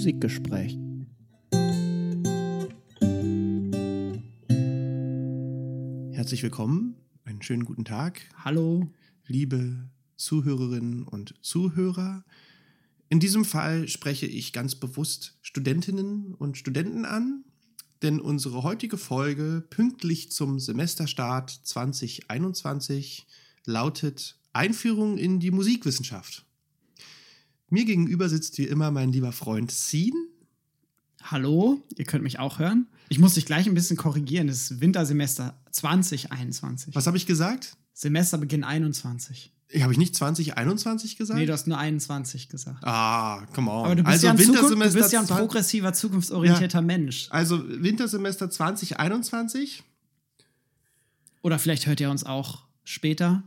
Musikgespräch. Herzlich willkommen, einen schönen guten Tag. Hallo. Liebe Zuhörerinnen und Zuhörer. In diesem Fall spreche ich ganz bewusst Studentinnen und Studenten an, denn unsere heutige Folge pünktlich zum Semesterstart 2021 lautet Einführung in die Musikwissenschaft. Mir gegenüber sitzt wie immer mein lieber Freund Sien. Hallo, ihr könnt mich auch hören. Ich muss dich gleich ein bisschen korrigieren. Das ist Wintersemester 2021. Was habe ich gesagt? Semesterbeginn 21. Habe ich nicht 2021 gesagt? Nee, du hast nur 21 gesagt. Ah, come on. Aber du bist, also ja, ein Wintersemester du bist ja ein 20 progressiver, zukunftsorientierter Ja. Mensch. Also Wintersemester 2021. Oder vielleicht hört ihr uns auch später.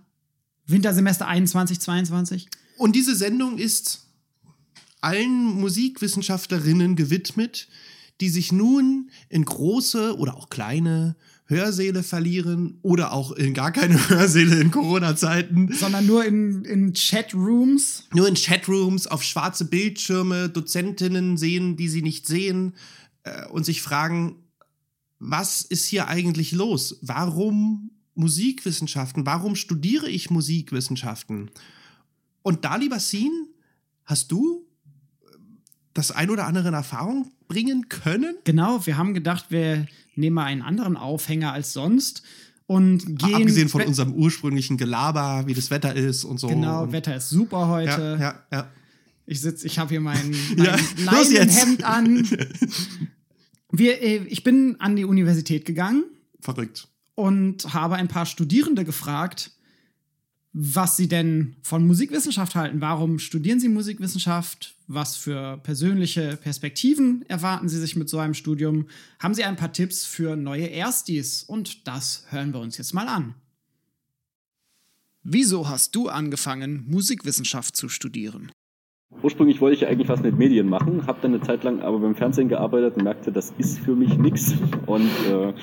Wintersemester 21, 22. Und diese Sendung ist allen Musikwissenschaftlerinnen gewidmet, die sich nun in große oder auch kleine Hörsäle verlieren oder auch in gar keine Hörsäle in Corona-Zeiten. Sondern nur in, in Chatrooms. Nur in Chatrooms auf schwarze Bildschirme Dozentinnen sehen, die sie nicht sehen äh, und sich fragen, was ist hier eigentlich los? Warum Musikwissenschaften? Warum studiere ich Musikwissenschaften? Und da, lieber Sien, hast du das ein oder andere in Erfahrung bringen können? Genau, wir haben gedacht, wir nehmen mal einen anderen Aufhänger als sonst und gehen. Abgesehen von unserem ursprünglichen Gelaber, wie das Wetter ist und so. Genau, und, Wetter ist super heute. ja, ja, ja. Ich sitze, ich habe hier mein, mein Ja. Leinenhemd an. Wir, äh, ich bin an die Universität gegangen Verrückt. und habe ein paar Studierende gefragt, was sie denn von Musikwissenschaft halten. Warum studieren sie Musikwissenschaft? Was für persönliche Perspektiven erwarten sie sich mit so einem Studium? Haben sie ein paar Tipps für neue Erstis? Und das hören wir uns jetzt mal an. Wieso hast du angefangen, Musikwissenschaft zu studieren? Ursprünglich wollte ich eigentlich was mit Medien machen, habe dann eine Zeit lang aber beim Fernsehen gearbeitet und merkte, das ist für mich nichts und äh,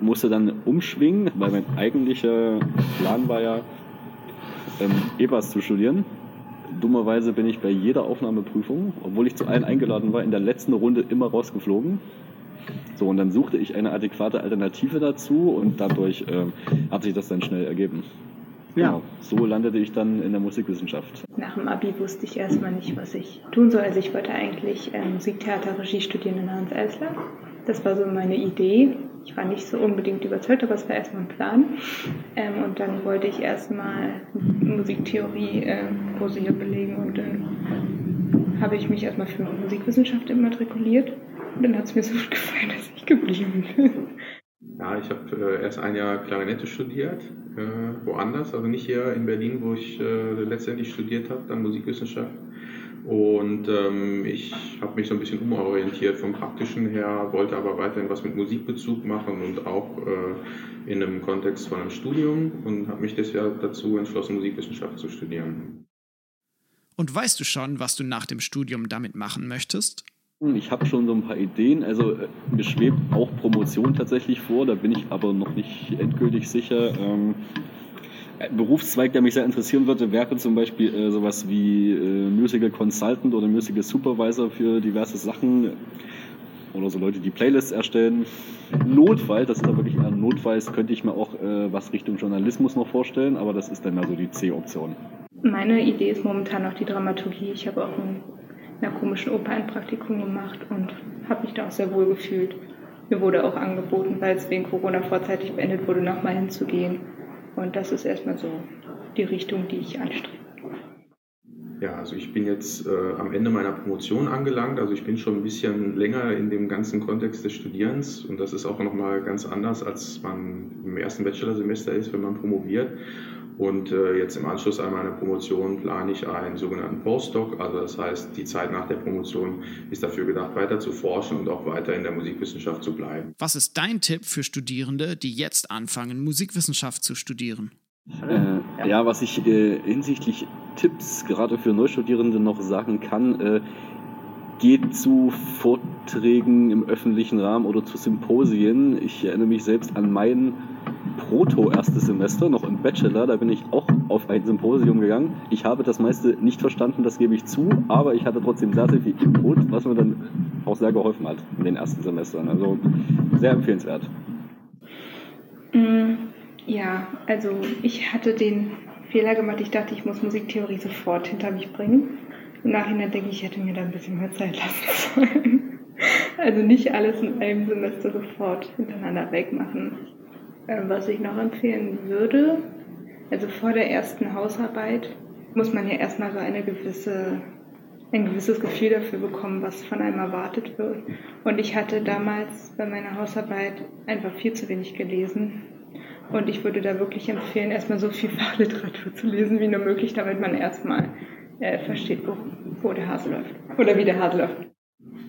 musste dann umschwingen, weil mein eigentlicher Plan war ja, ähm, EBAS zu studieren. Dummerweise bin ich bei jeder Aufnahmeprüfung, obwohl ich zu allen eingeladen war, in der letzten Runde immer rausgeflogen. So, und dann suchte ich eine adäquate Alternative dazu und dadurch ähm, hat sich das dann schnell ergeben. Genau. So landete ich dann in der Musikwissenschaft. Nach dem Abi wusste ich erstmal nicht, was ich tun soll. Also ich wollte eigentlich ähm, Musiktheaterregie studieren in Hans Eisler. Das war so meine Idee. Ich war nicht so unbedingt überzeugt, aber es war erstmal ein Plan. Ähm, und dann wollte ich erstmal Musiktheorie äh, Kurse hier belegen und dann habe ich mich erstmal für Musikwissenschaft immatrikuliert. Und dann hat es mir so gut gefallen, dass ich geblieben bin. Ja, ich habe äh, erst ein Jahr Klarinette studiert, äh, woanders, also nicht hier in Berlin, wo ich äh, letztendlich studiert habe, dann Musikwissenschaft. Und ähm, ich habe mich so ein bisschen umorientiert vom Praktischen her, wollte aber weiterhin was mit Musikbezug machen und auch äh, in einem Kontext von einem Studium und habe mich deshalb dazu entschlossen, Musikwissenschaft zu studieren. Und weißt du schon, was du nach dem Studium damit machen möchtest? Ich habe schon so ein paar Ideen. Also äh, mir schwebt auch Promotion tatsächlich vor, da bin ich aber noch nicht endgültig sicher. Ähm, Berufszweig, der mich sehr interessieren würde, wäre zum Beispiel äh, sowas wie äh, Musical Consultant oder Musical Supervisor für diverse Sachen. Oder so Leute, die Playlists erstellen. Notfall, das ist aber wirklich eher ein Notfall, könnte ich mir auch äh, was Richtung Journalismus noch vorstellen, aber das ist dann mehr so die C-Option. Meine Idee ist momentan noch die Dramaturgie. Ich habe auch in einer komischen Oper ein Praktikum gemacht und habe mich da auch sehr wohl gefühlt. Mir wurde auch angeboten, weil es wegen Corona vorzeitig beendet wurde, nochmal hinzugehen. Und das ist erstmal so die Richtung, die ich anstrebe. Ja, also ich bin jetzt äh, am Ende meiner Promotion angelangt. Also ich bin schon ein bisschen länger in dem ganzen Kontext des Studierens und das ist auch nochmal ganz anders, als man im ersten Bachelorsemester ist, wenn man promoviert. Und äh, jetzt im Anschluss an meine Promotion plane ich einen sogenannten Postdoc. Also das heißt, die Zeit nach der Promotion ist dafür gedacht, weiter zu forschen und auch weiter in der Musikwissenschaft zu bleiben. Was ist dein Tipp für Studierende, die jetzt anfangen, Musikwissenschaft zu studieren? Äh, ja, was ich äh, hinsichtlich Tipps gerade für Neustudierende noch sagen kann, äh, geht zu Vorträgen im öffentlichen Rahmen oder zu Symposien. Ich erinnere mich selbst an mein Proto-erstes Semester, noch im Bachelor. Da bin ich auch auf ein Symposium gegangen. Ich habe das meiste nicht verstanden, das gebe ich zu, aber ich hatte trotzdem sehr, sehr viel Input, was mir dann auch sehr geholfen hat in den ersten Semestern. Also sehr empfehlenswert. Mm, ja, also ich hatte den Fehler gemacht. Ich dachte, ich muss Musiktheorie sofort hinter mich bringen. Im Nachhinein denke ich, ich hätte mir da ein bisschen mehr Zeit lassen sollen. Also nicht alles in einem Semester sofort hintereinander wegmachen. Ähm, was ich noch empfehlen würde, also vor der ersten Hausarbeit muss man ja erstmal so eine gewisse, ein gewisses Gefühl dafür bekommen, was von einem erwartet wird. Und ich hatte damals bei meiner Hausarbeit einfach viel zu wenig gelesen. Und ich würde da wirklich empfehlen, erstmal so viel Fachliteratur zu lesen wie nur möglich, damit man erstmal äh, versteht, wo, wo der Hase läuft. Oder wie der Hase läuft.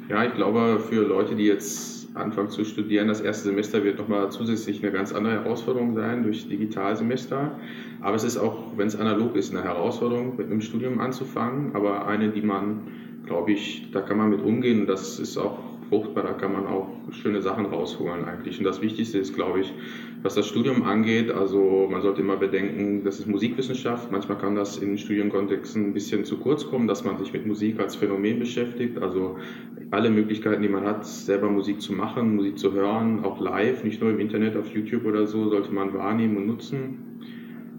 Ja, ich glaube, für Leute, die jetzt anfangen zu studieren. Das erste Semester wird nochmal zusätzlich eine ganz andere Herausforderung sein durch Digitalsemester. Aber es ist auch, wenn es analog ist, eine Herausforderung, mit einem Studium anzufangen. Aber eine, die man, glaube ich, da kann man mit umgehen. Und das ist auch fruchtbar, da kann man auch schöne Sachen rausholen eigentlich. Und das Wichtigste ist, glaube ich, was das Studium angeht, also man sollte immer bedenken, das ist Musikwissenschaft. Manchmal kann das in Studienkontexten ein bisschen zu kurz kommen, dass man sich mit Musik als Phänomen beschäftigt. Also alle Möglichkeiten, die man hat, selber Musik zu machen, Musik zu hören, auch live, nicht nur im Internet, auf YouTube oder so, sollte man wahrnehmen und nutzen.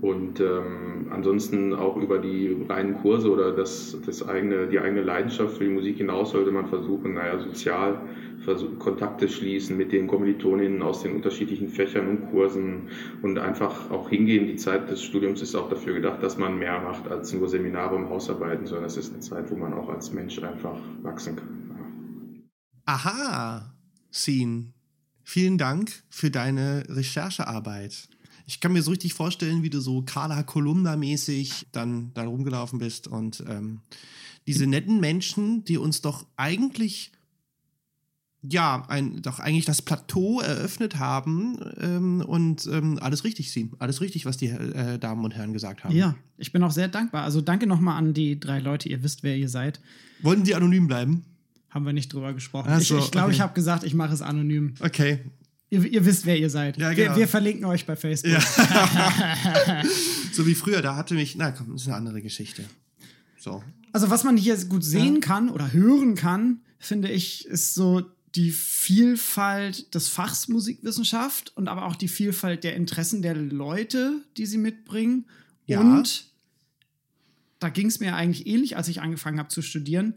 Und ähm, ansonsten auch über die reinen Kurse oder das, das eigene, die eigene Leidenschaft für die Musik hinaus sollte man versuchen, naja, sozial versuchen, Kontakte schließen mit den Kommilitoninnen aus den unterschiedlichen Fächern und Kursen und einfach auch hingehen. Die Zeit des Studiums ist auch dafür gedacht, dass man mehr macht als nur Seminare und Hausarbeiten, sondern es ist eine Zeit, wo man auch als Mensch einfach wachsen kann. Ja. Aha, Scene. Vielen Dank für deine Recherchearbeit. Ich kann mir so richtig vorstellen, wie du so Carla Kolumna-mäßig dann da rumgelaufen bist und ähm, diese netten Menschen, die uns doch eigentlich ja, ein, doch eigentlich das Plateau eröffnet haben ähm, und ähm, alles richtig sehen. Alles richtig, was die äh, Damen und Herren gesagt haben. Ja, ich bin auch sehr dankbar. Also danke nochmal an die drei Leute. Ihr wisst, wer ihr seid. Wollten die anonym bleiben? Haben wir nicht drüber gesprochen. Ach ich so, ich glaube, okay. ich habe gesagt, ich mache es anonym. Okay. Ihr, ihr wisst, wer ihr seid. Ja, wir, genau. wir verlinken euch bei Facebook. Ja. so wie früher, da hatte mich, na komm, das ist eine andere Geschichte. So. Also was man hier gut sehen Ja. kann oder hören kann, finde ich, ist so die Vielfalt des Fachs Musikwissenschaft und aber auch die Vielfalt der Interessen der Leute, die sie mitbringen. Ja. Und da ging es mir eigentlich ähnlich, als ich angefangen habe zu studieren.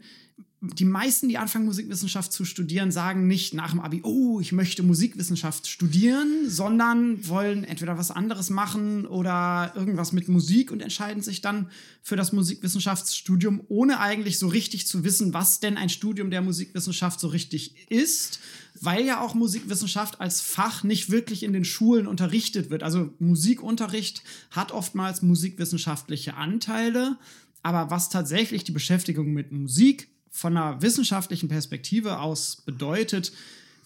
Die meisten, die anfangen, Musikwissenschaft zu studieren, sagen nicht nach dem Abi, oh, ich möchte Musikwissenschaft studieren, sondern wollen entweder was anderes machen oder irgendwas mit Musik und entscheiden sich dann für das Musikwissenschaftsstudium, ohne eigentlich so richtig zu wissen, was denn ein Studium der Musikwissenschaft so richtig ist, weil ja auch Musikwissenschaft als Fach nicht wirklich in den Schulen unterrichtet wird. Also Musikunterricht hat oftmals musikwissenschaftliche Anteile, aber was tatsächlich die Beschäftigung mit Musik von einer wissenschaftlichen Perspektive aus bedeutet,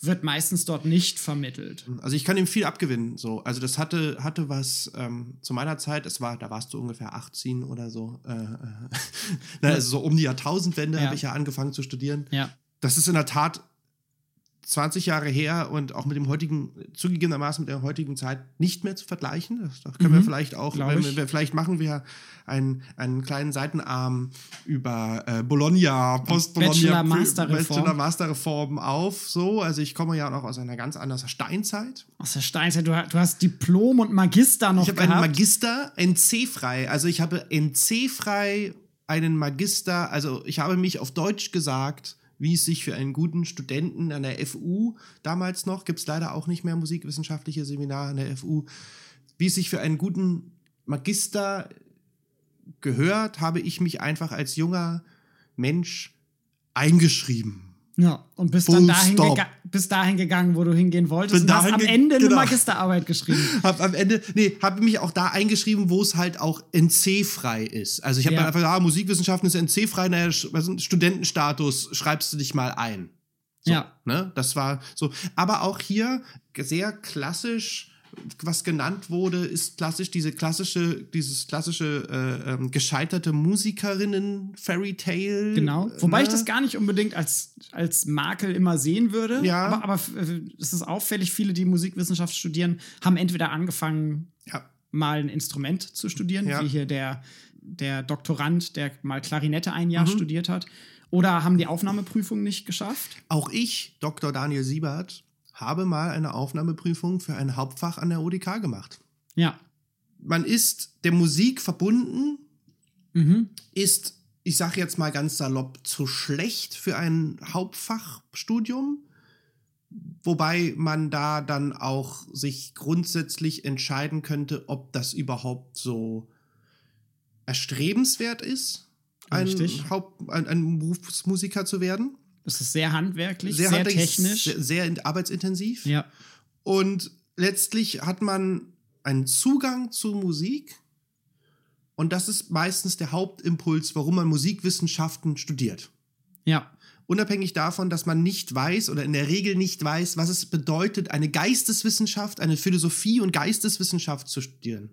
wird meistens dort nicht vermittelt. Also ich kann ihm viel abgewinnen. So. Also das hatte, hatte was ähm, zu meiner Zeit, es war, da warst du ungefähr 18 oder so. Äh, äh, na, also so um die Jahrtausendwende Ja. habe ich ja angefangen zu studieren. Ja. Das ist in der Tat 20 Jahre her und auch mit dem heutigen, zugegebenermaßen mit der heutigen Zeit nicht mehr zu vergleichen. Das, das können wir Mhm, vielleicht auch, wenn ich. wir, wir- vielleicht machen wir einen, einen kleinen Seitenarm über äh, Bologna, Post-Bologna, Bachelor-Master-Reform. Bachelor-Master-Reform auf. So, also ich komme ja noch aus einer ganz anderen Steinzeit. Aus der Steinzeit, du, du hast Diplom und Magister noch Ich habe einen. Magister NC-frei. Also ich habe NC-frei einen Magister. Also ich habe mich auf Deutsch gesagt, wie es sich für einen guten Studenten an der FU damals noch, gibt es leider auch nicht mehr musikwissenschaftliche Seminare an der FU, wie es sich für einen guten Magister gehört, habe ich mich einfach als junger Mensch eingeschrieben. Ja, und bist Full dann dahin, gega bist dahin gegangen, wo du hingehen wolltest Bin und hast am Ende genau. eine Magisterarbeit geschrieben. Hab am Ende, nee, habe mich auch da eingeschrieben, wo es halt auch NC-frei ist. Also ich habe Ja. dann einfach, ah, Musikwissenschaften ist NC-frei, naja, Studentenstatus, schreibst du dich mal ein. So, Ja. Ne? Das war so. Aber auch hier sehr klassisch was genannt wurde, ist klassisch diese klassische, dieses klassische äh, ähm, gescheiterte Musikerinnen-Fairy-Tale. Genau. Wobei ne? ich das gar nicht unbedingt als, als Makel immer sehen würde. Ja. Aber, aber äh, es ist auffällig, viele, die Musikwissenschaft studieren, haben entweder angefangen, Ja. mal ein Instrument zu studieren, Ja. wie hier der, der Doktorand, der mal Klarinette ein Jahr Mhm. studiert hat. Oder haben die Aufnahmeprüfung nicht geschafft. Auch ich, Dr. Daniel Siebert, habe mal eine Aufnahmeprüfung für ein Hauptfach an der ODK gemacht. Ja. Man ist der Musik verbunden, Mhm. ist, ich sage jetzt mal ganz salopp, zu schlecht für ein Hauptfachstudium. Wobei man da dann auch sich grundsätzlich entscheiden könnte, ob das überhaupt so erstrebenswert ist, ein. Haupt, ein, ein Berufsmusiker zu werden. Das ist sehr handwerklich, sehr, handwerklich, technisch. Sehr, sehr arbeitsintensiv. ja. Und letztlich hat man einen Zugang zu Musik. Und das ist meistens der Hauptimpuls, warum man Musikwissenschaften studiert. Ja. Unabhängig davon, dass man nicht weiß oder in der Regel nicht weiß, was es bedeutet, eine Geisteswissenschaft, eine Philosophie und Geisteswissenschaft zu studieren.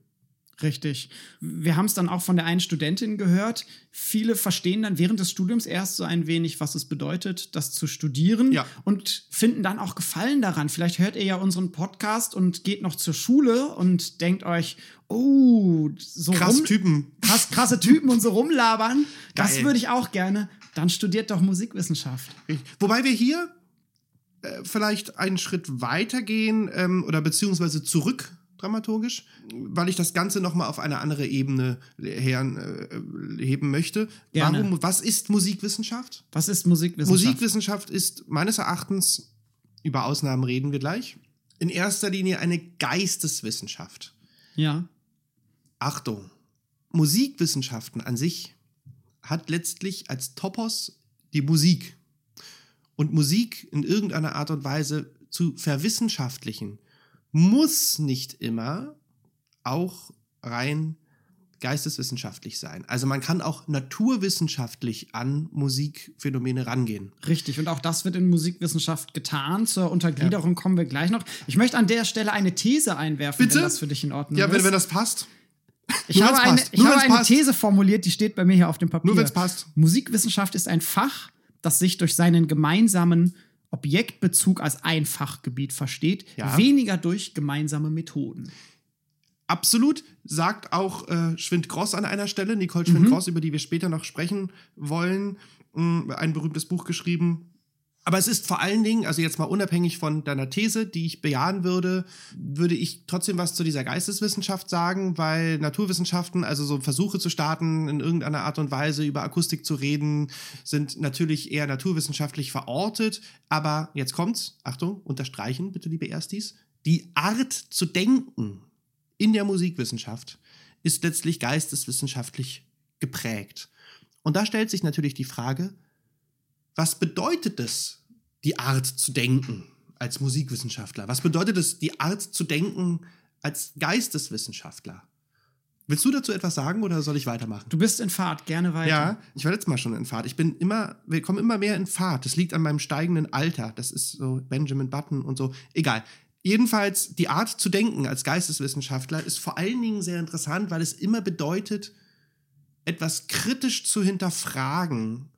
Richtig. Wir haben es dann auch von der einen Studentin gehört. Viele verstehen dann während des Studiums erst so ein wenig, was es bedeutet, das zu studieren Ja. und finden dann auch Gefallen daran. Vielleicht hört ihr ja unseren Podcast und geht noch zur Schule und denkt euch, oh, so Krass rum, Typen. krass, krasse Typen und so rumlabern. Das würde ich auch gerne. Dann studiert doch Musikwissenschaft. Wobei wir hier äh, vielleicht einen Schritt weitergehen ähm, oder beziehungsweise zurück dramaturgisch, weil ich das Ganze nochmal auf eine andere Ebene her, äh, heben möchte. Gerne. Warum, was ist Musikwissenschaft? Was ist Musikwissenschaft? Musikwissenschaft ist meines Erachtens, über Ausnahmen reden wir gleich, in erster Linie eine Geisteswissenschaft. Ja. Achtung, Musikwissenschaften an sich hat letztlich als Topos die Musik. Und Musik in irgendeiner Art und Weise zu verwissenschaftlichen, muss nicht immer auch rein geisteswissenschaftlich sein. Also man kann auch naturwissenschaftlich an Musikphänomene rangehen. Richtig, und auch das wird in Musikwissenschaft getan. Zur Untergliederung kommen wir gleich noch. Ich möchte an der Stelle eine These einwerfen, Bitte? wenn das für dich in Ordnung Ja, wenn, ist. wenn das passt. ich nur habe eine, passt. ich habe eine passt. These formuliert, die steht bei mir hier auf dem Papier. Nur wenn's passt. Musikwissenschaft ist ein Fach, das sich durch seinen gemeinsamen Objektbezug als ein Fachgebiet versteht, Ja. weniger durch gemeinsame Methoden. Absolut, sagt auch äh, Schwind-Gross an einer Stelle, Nicole Schwind-Gross, über die wir später noch sprechen wollen, mh, ein berühmtes Buch geschrieben. Aber es ist vor allen Dingen, also jetzt mal unabhängig von deiner These, die ich bejahen würde, würde ich trotzdem was zu dieser Geisteswissenschaft sagen, weil Naturwissenschaften, also so Versuche zu starten, in irgendeiner Art und Weise über Akustik zu reden, sind natürlich eher naturwissenschaftlich verortet. Aber jetzt kommt's, Achtung, unterstreichen bitte, liebe Erstis, die Art zu denken in der Musikwissenschaft ist letztlich geisteswissenschaftlich geprägt. Und da stellt sich natürlich die Frage, was bedeutet es, die Art zu denken als Musikwissenschaftler? Was bedeutet es, die Art zu denken als Geisteswissenschaftler? Willst du dazu etwas sagen oder soll ich weitermachen? Du bist in Fahrt, gerne weiter. Ja, ich war letztes Mal schon in Fahrt. Ich bin immer, wir kommen immer mehr in Fahrt. Das liegt an meinem steigenden Alter. Das ist so Benjamin Button und so. Egal. Jedenfalls, die Art zu denken als Geisteswissenschaftler ist vor allen Dingen sehr interessant, weil es immer bedeutet, etwas kritisch zu hinterfragen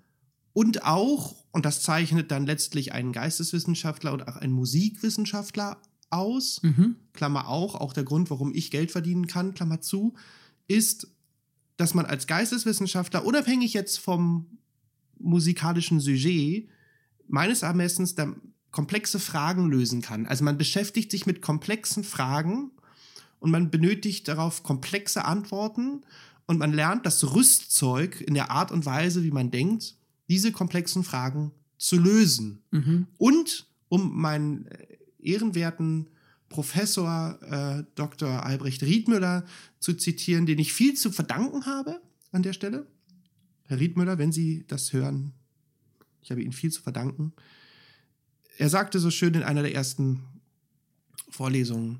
und auch, und das zeichnet dann letztlich einen Geisteswissenschaftler und auch einen Musikwissenschaftler aus, Mhm. Klammer auch, auch der Grund, warum ich Geld verdienen kann, Klammer zu, ist, dass man als Geisteswissenschaftler, unabhängig jetzt vom musikalischen Sujet, meines Ermessens komplexe Fragen lösen kann. Also man beschäftigt sich mit komplexen Fragen und man benötigt darauf komplexe Antworten und man lernt das Rüstzeug in der Art und Weise, wie man denkt, diese komplexen Fragen zu lösen. Mhm. Und um meinen äh, ehrenwerten Professor äh, Dr. Albrecht Riedmüller zu zitieren, den ich viel zu verdanken habe an der Stelle. Herr Riedmüller, wenn Sie das hören, ich habe Ihnen viel zu verdanken. Er sagte so schön in einer der ersten Vorlesungen,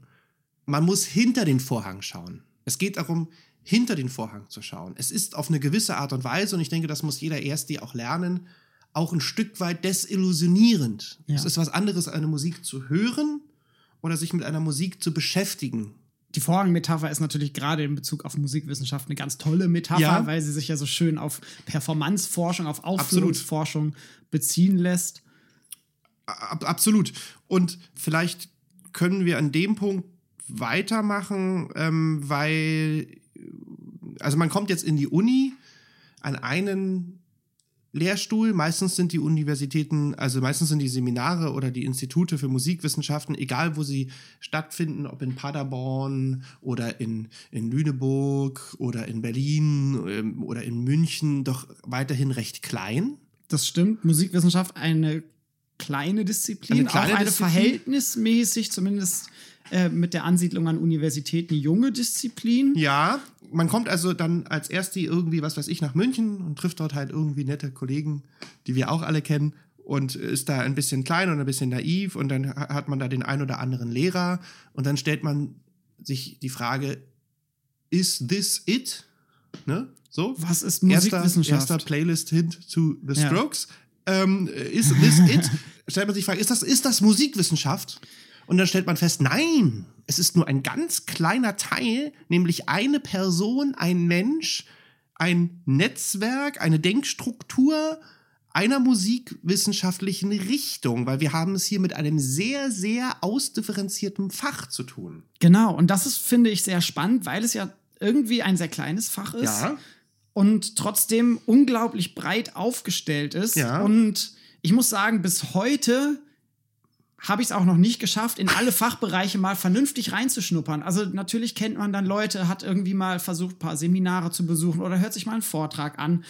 man muss hinter den Vorhang schauen. Es geht darum, hinter den Vorhang zu schauen. Es ist auf eine gewisse Art und Weise, und ich denke, das muss jeder Erste auch lernen, auch ein Stück weit desillusionierend. Ja. Es ist was anderes, eine Musik zu hören oder sich mit einer Musik zu beschäftigen. Die Vorhangmetapher ist natürlich gerade in Bezug auf Musikwissenschaft eine ganz tolle Metapher, Ja. weil sie sich ja so schön auf Performanceforschung, auf Aufführungsforschung beziehen lässt. Ab, absolut. Und vielleicht können wir an dem Punkt weitermachen, ähm, weil, also man kommt jetzt in die Uni an einen Lehrstuhl. Meistens sind die Universitäten, also meistens sind die Seminare oder die Institute für Musikwissenschaften, egal wo sie stattfinden, ob in Paderborn oder in, in Lüneburg oder in Berlin ähm, oder in München, doch weiterhin recht klein. Das stimmt. Musikwissenschaft eine kleine Disziplin, Eine kleine auch eine Disziplin? verhältnismäßig, zumindest äh, mit der Ansiedlung an Universitäten, junge Disziplin. Ja, man kommt also dann als Ersti irgendwie, was weiß ich, nach München und trifft dort halt irgendwie nette Kollegen, die wir auch alle kennen und ist da ein bisschen klein und ein bisschen naiv und dann ha- hat man da den ein oder anderen Lehrer und dann stellt man sich die Frage, is this it? Ne? So? Was ist Erster, Musikwissenschaft? erster Playlist-Hint to The Ja. Strokes. Ähm, is this it? Stellt man sich die Frage, ist das, ist das Musikwissenschaft? Und dann stellt man fest, nein, es ist nur ein ganz kleiner Teil, nämlich eine Person, ein Mensch, ein Netzwerk, eine Denkstruktur einer musikwissenschaftlichen Richtung, weil wir haben es hier mit einem sehr, sehr ausdifferenzierten Fach zu tun. Genau, und das ist, finde ich, sehr spannend, weil es ja irgendwie ein sehr kleines Fach ist. und trotzdem unglaublich breit aufgestellt ist. Ja. Und ich muss sagen, bis heute habe ich es auch noch nicht geschafft, in alle Fachbereiche mal vernünftig reinzuschnuppern. Also natürlich kennt man dann Leute, hat irgendwie mal versucht, ein paar Seminare zu besuchen oder hört sich mal einen Vortrag an.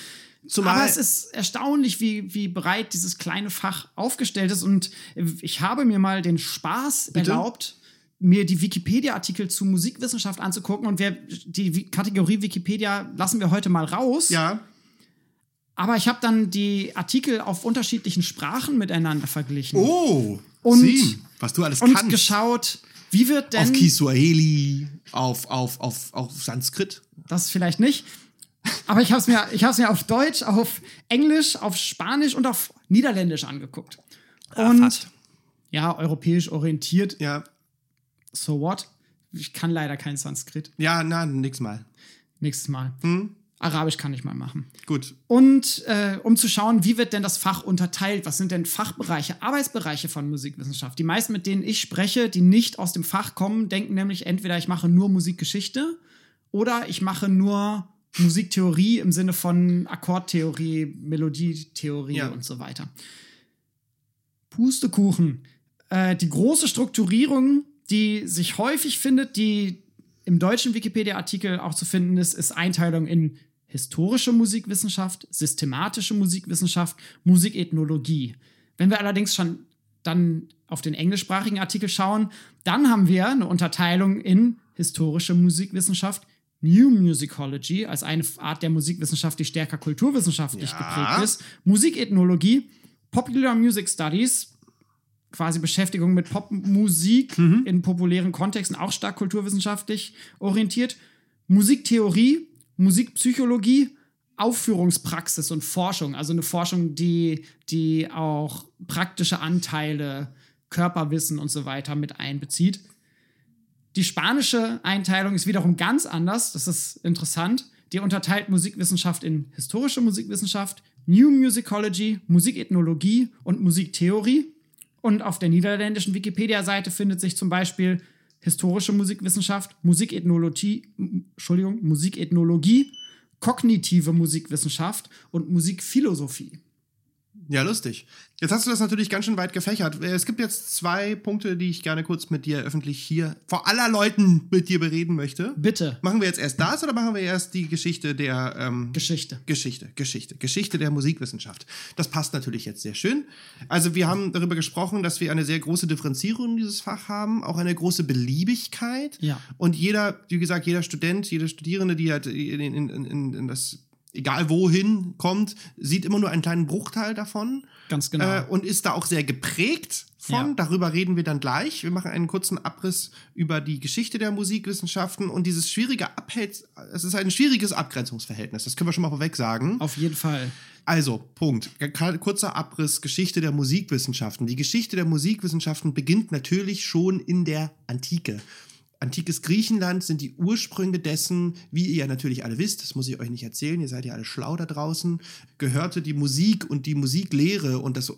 Zumal- Aber es ist erstaunlich, wie, wie breit dieses kleine Fach aufgestellt ist. Und ich habe mir mal den Spaß Bitte? erlaubt, mir die Wikipedia-Artikel zu Musikwissenschaft anzugucken. Und wir, die Kategorie Wikipedia lassen wir heute mal raus. Ja, Aber ich habe dann die Artikel auf unterschiedlichen Sprachen miteinander verglichen. oh, Und- sieh, was du alles und kannst. geschaut, wie wird denn. auf Kiswahili, auf, auf, auf, auf Sanskrit. Das vielleicht nicht. Aber ich habe es mir, ich hab's mir auf Deutsch, auf Englisch, auf Spanisch und auf Niederländisch angeguckt. Und fast. ja, europäisch orientiert. Ja, So what? Ich kann leider kein Sanskrit. ja, na, nix mal. Nächstes Mal. Hm? Arabisch kann ich mal machen. Gut. Und äh, um zu schauen, wie wird denn das Fach unterteilt? Was sind denn Fachbereiche, Arbeitsbereiche von Musikwissenschaft? Die meisten, mit denen ich spreche, die nicht aus dem Fach kommen, denken nämlich entweder ich mache nur Musikgeschichte oder ich mache nur Musiktheorie im Sinne von Akkordtheorie, Melodietheorie Ja. und so weiter. Pustekuchen. Äh, die große Strukturierung, die sich häufig findet, die im deutschen Wikipedia-Artikel auch zu finden ist, ist Einteilung in historische Musikwissenschaft, systematische Musikwissenschaft, Musikethnologie. Wenn wir allerdings schon dann auf den englischsprachigen Artikel schauen, dann haben wir eine Unterteilung in historische Musikwissenschaft, New Musicology als eine Art der Musikwissenschaft, die stärker kulturwissenschaftlich Ja. geprägt ist, Musikethnologie, Popular Music Studies, quasi Beschäftigung mit Popmusik in populären Kontexten, auch stark kulturwissenschaftlich orientiert. Musiktheorie, Musikpsychologie, Aufführungspraxis und Forschung, also eine Forschung, die, die auch praktische Anteile, Körperwissen und so weiter mit einbezieht. Die spanische Einteilung ist wiederum ganz anders. Das ist interessant. Die unterteilt Musikwissenschaft in historische Musikwissenschaft, New Musicology, Musikethnologie und Musiktheorie. Und auf der niederländischen Wikipedia-Seite findet sich zum Beispiel historische Musikwissenschaft, Musikethnologie, Entschuldigung, Musikethnologie, kognitive Musikwissenschaft und Musikphilosophie. Ja, lustig. Jetzt hast du das natürlich ganz schön weit gefächert. Es gibt jetzt zwei Punkte, die ich gerne kurz mit dir öffentlich hier vor aller Leuten mit dir bereden möchte. Bitte, Machen wir jetzt erst das oder machen wir erst die Geschichte der ähm, Geschichte. Geschichte, Geschichte, Geschichte der Musikwissenschaft. Das passt natürlich jetzt sehr schön. Also wir haben darüber gesprochen, dass wir eine sehr große Differenzierung in dieses Fach haben, auch eine große Beliebigkeit. Ja. Und jeder, wie gesagt, jeder Student, jede Studierende, die halt in, in, in, in das egal wohin kommt, sieht immer nur einen kleinen Bruchteil davon. Ganz genau. Äh, und ist da auch sehr geprägt von. Ja. Darüber reden wir dann gleich. Wir machen einen kurzen Abriss über die Geschichte der Musikwissenschaften und dieses schwierige Abhält. Es ist ein schwieriges Abgrenzungsverhältnis. Das können wir schon mal vorweg sagen. Auf jeden Fall. Also, Punkt. Kurzer Abriss, Geschichte der Musikwissenschaften. Die Geschichte der Musikwissenschaften beginnt natürlich schon in der Antike. Antikes Griechenland sind die Ursprünge dessen, wie ihr ja natürlich alle wisst, das muss ich euch nicht erzählen, ihr seid ja alle schlau da draußen, gehörte die Musik und die Musiklehre und das,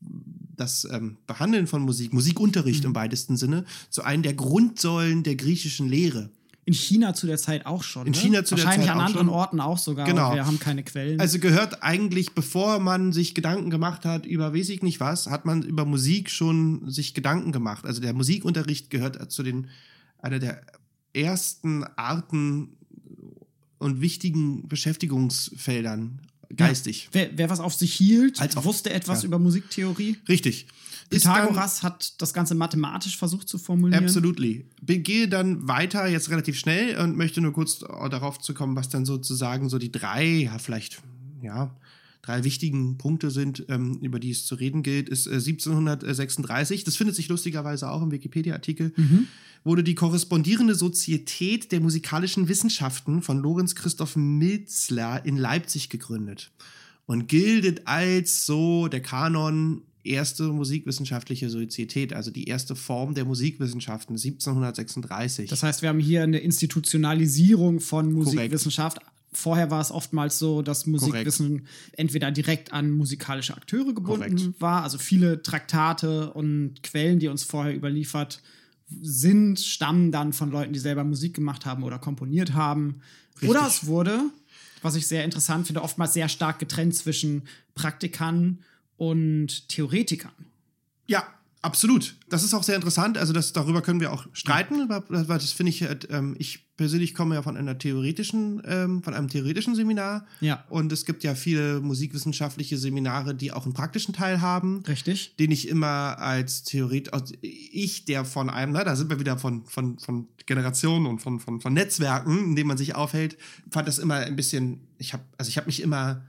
das ähm, Behandeln von Musik, Musikunterricht Mhm. im weitesten Sinne, zu einem der Grundsäulen der griechischen Lehre. In China zu der Zeit auch schon. In ne? China zu der Wahrscheinlich Zeit an auch anderen schon. Orten auch sogar. Genau. Wir haben keine Quellen. Also gehört eigentlich, bevor man sich Gedanken gemacht hat über weiß ich nicht was, hat man über Musik schon sich Gedanken gemacht. Also der Musikunterricht gehört zu den einer der ersten Arten und wichtigen Beschäftigungsfeldern geistig. wer, wer was auf sich hielt, Als auf- wusste etwas ja. über Musiktheorie. Richtig. Ist dann- Pythagoras hat das Ganze mathematisch versucht zu formulieren. Absolutely. Gehe dann weiter, jetzt relativ schnell und möchte nur kurz darauf zu kommen, was dann sozusagen so die drei, ja, vielleicht, ja, drei wichtigen Punkte sind, ähm, über die es zu reden gilt, ist äh, 1736, das findet sich lustigerweise auch im Wikipedia-Artikel, wurde die korrespondierende Sozietät der musikalischen Wissenschaften von Lorenz Christoph Milzler in Leipzig gegründet und gilt als so der Kanon erste musikwissenschaftliche Sozietät, also die erste Form der Musikwissenschaften 1736. Das heißt, wir haben hier eine Institutionalisierung von Musikwissenschaft. Vorher war es oftmals so, dass Musikwissen entweder direkt an musikalische Akteure gebunden Korrekt. war, also viele Traktate und Quellen, die uns vorher überliefert sind, stammen dann von Leuten, die selber Musik gemacht haben oder komponiert haben. Oder es wurde, was ich sehr interessant finde, oftmals sehr stark getrennt zwischen Praktikern und Theoretikern. Ja, absolut. Das ist auch sehr interessant. Also das, darüber können wir auch streiten, weil das finde ich, halt, ähm, ich persönlich komme ja von einer theoretischen, ähm, von einem theoretischen Seminar. Ja. Und es gibt ja viele musikwissenschaftliche Seminare, die auch einen praktischen Teil haben. Richtig? den ich immer als Theoret, also ich, der von einem, na, da sind wir wieder von, von, von Generationen und von, von, von Netzwerken, in denen man sich aufhält, fand das immer ein bisschen, ich habe, also ich habe mich immer,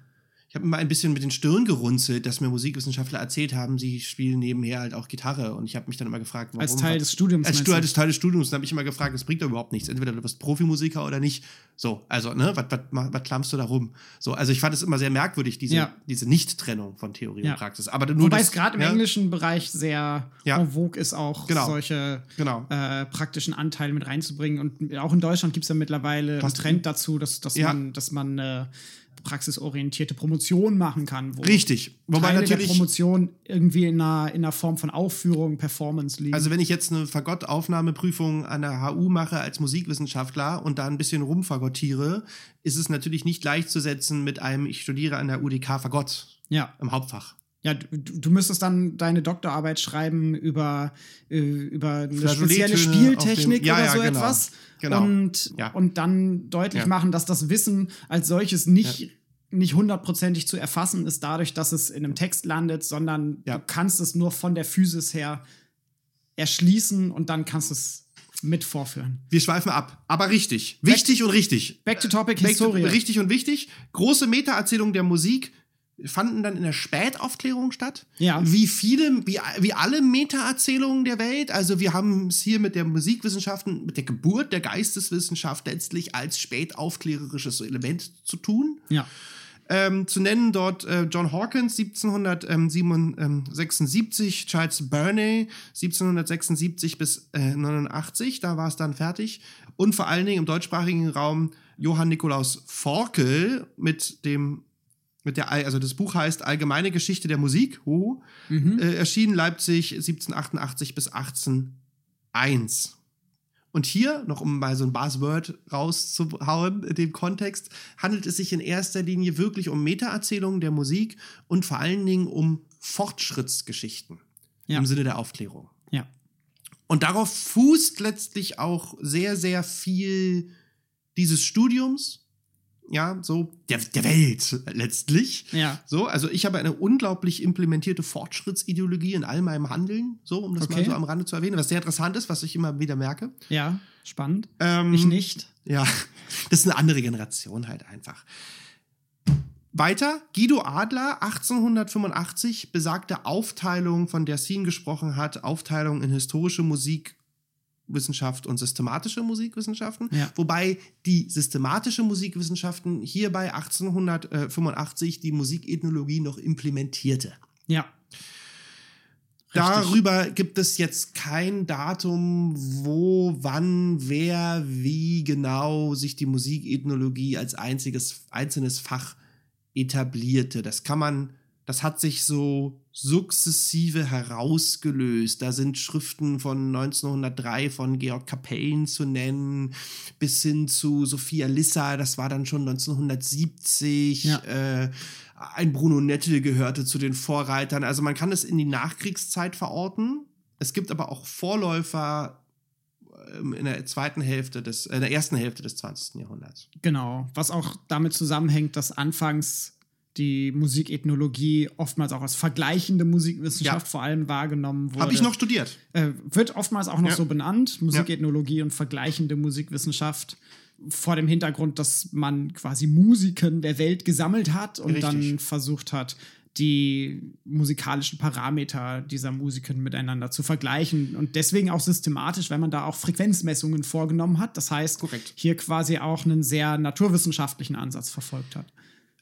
ich habe immer ein bisschen mit den Stirn gerunzelt, dass mir Musikwissenschaftler erzählt haben, sie spielen nebenher halt auch Gitarre und ich habe mich dann immer gefragt, warum. Als Teil des Studiums, Als Stu du? als Teil des Studiums, dann habe ich immer gefragt, das bringt doch überhaupt nichts. Entweder du bist Profimusiker oder nicht. So, also, ne, was, klammst du da rum? So, also ich fand es immer sehr merkwürdig, diese, Ja. diese Nicht-Trennung von Theorie Ja. und Praxis. Aber nur Wobei das- es gerade im ja, englischen Bereich sehr Ja. en vogue ist, auch Genau. solche Genau. äh, praktischen Anteile mit reinzubringen. Und auch in Deutschland gibt es ja mittlerweile einen Fast- Trend dazu, dass, dass Ja. man, dass man äh, praxisorientierte Promotion machen kann. Wo Richtig. Wobei Teile natürlich- der Promotion irgendwie in einer, in einer Form von Aufführung, Performance liegen. Also wenn ich jetzt eine Fagottaufnahmeprüfung an der HU mache als Musikwissenschaftler und da ein bisschen rumfagottiere, ist es natürlich nicht gleichzusetzen mit einem, ich studiere an der UDK Fagott ja. im Hauptfach. Ja, du, du müsstest dann deine Doktorarbeit schreiben über, äh, über eine spezielle Spieltechnik dem- ja, oder ja, so genau. etwas. Genau. Und, Ja. und dann deutlich machen, dass das Wissen als solches nicht, nicht hundertprozentig zu erfassen ist, dadurch, dass es in einem Text landet, sondern du kannst es nur von der Physis her erschließen und dann kannst du es mit vorführen. Wir schweifen ab. Aber richtig. Wichtig und richtig. Back to topic, Back to- Historie. Richtig und wichtig. Große Metaerzählungen der Musik fanden dann in der Spätaufklärung statt. Ja. Wie viele, wie, wie alle Metaerzählungen der Welt. Also wir haben es hier mit der Musikwissenschaften, mit der Geburt der Geisteswissenschaft letztlich als spätaufklärerisches Element zu tun. Ja. Ähm, zu nennen dort äh, John Hawkins 1776, Charles Burney 1776 bis äh, 89, da war es dann fertig. Und vor allen Dingen im deutschsprachigen Raum Johann Nikolaus Forkel mit dem mit der, Al- also das Buch heißt Allgemeine Geschichte der Musik, hoho, äh, erschien Leipzig 1788 bis 1801. Und hier, noch um mal so ein Buzzword rauszuhauen in dem Kontext, handelt es sich in erster Linie wirklich um Metaerzählungen der Musik und vor allen Dingen um Fortschrittsgeschichten Ja. im Sinne der Aufklärung. Ja. Und darauf fußt letztlich auch sehr, sehr viel dieses Studiums, ja, so der, der Welt letztlich. Ja. So, also ich habe eine unglaublich implementierte Fortschrittsideologie in all meinem Handeln, so, um das mal Okay. so am Rande zu erwähnen, was sehr interessant ist, was ich immer wieder merke. Ja, spannend. Ähm, Ich nicht. Ja, das ist eine andere Generation halt einfach. Weiter, Guido Adler, 1885, besagte Aufteilung, von der Sien gesprochen hat, Aufteilung in historische Musikwissenschaft und systematische Musikwissenschaften. Ja. Wobei die systematische Musikwissenschaften hierbei 1885 die Musikethnologie noch implementierte. Ja. Darüber gibt es jetzt kein Datum, wo, wann, wer, wie genau sich die Musikethnologie als einziges, einzelnes Fach etablierte. Das kann man, das hat sich so sukzessive herausgelöst. Da sind Schriften von 1903 von Georg Capellen zu nennen, bis hin zu Sophia Lissa, das war dann schon 1970. Ja. Äh, ein Bruno Nettel gehörte zu den Vorreitern. Also man kann es in die Nachkriegszeit verorten. Es gibt aber auch Vorläufer ähm, in der zweiten Hälfte des, äh, in der ersten Hälfte des 20. Jahrhunderts. Genau. Was auch damit zusammenhängt, dass anfangs die Musikethnologie oftmals auch als vergleichende Musikwissenschaft Ja. vor allem wahrgenommen wurde. Habe ich noch studiert. Äh, wird oftmals auch noch Ja. so benannt, Musikethnologie und vergleichende Musikwissenschaft. Vor dem Hintergrund, dass man quasi Musiken der Welt gesammelt hat und Richtig. dann versucht hat, die musikalischen Parameter dieser Musiken miteinander zu vergleichen. Und deswegen auch systematisch, weil man da auch Frequenzmessungen vorgenommen hat. Das heißt, Korrekt. hier quasi auch einen sehr naturwissenschaftlichen Ansatz verfolgt hat.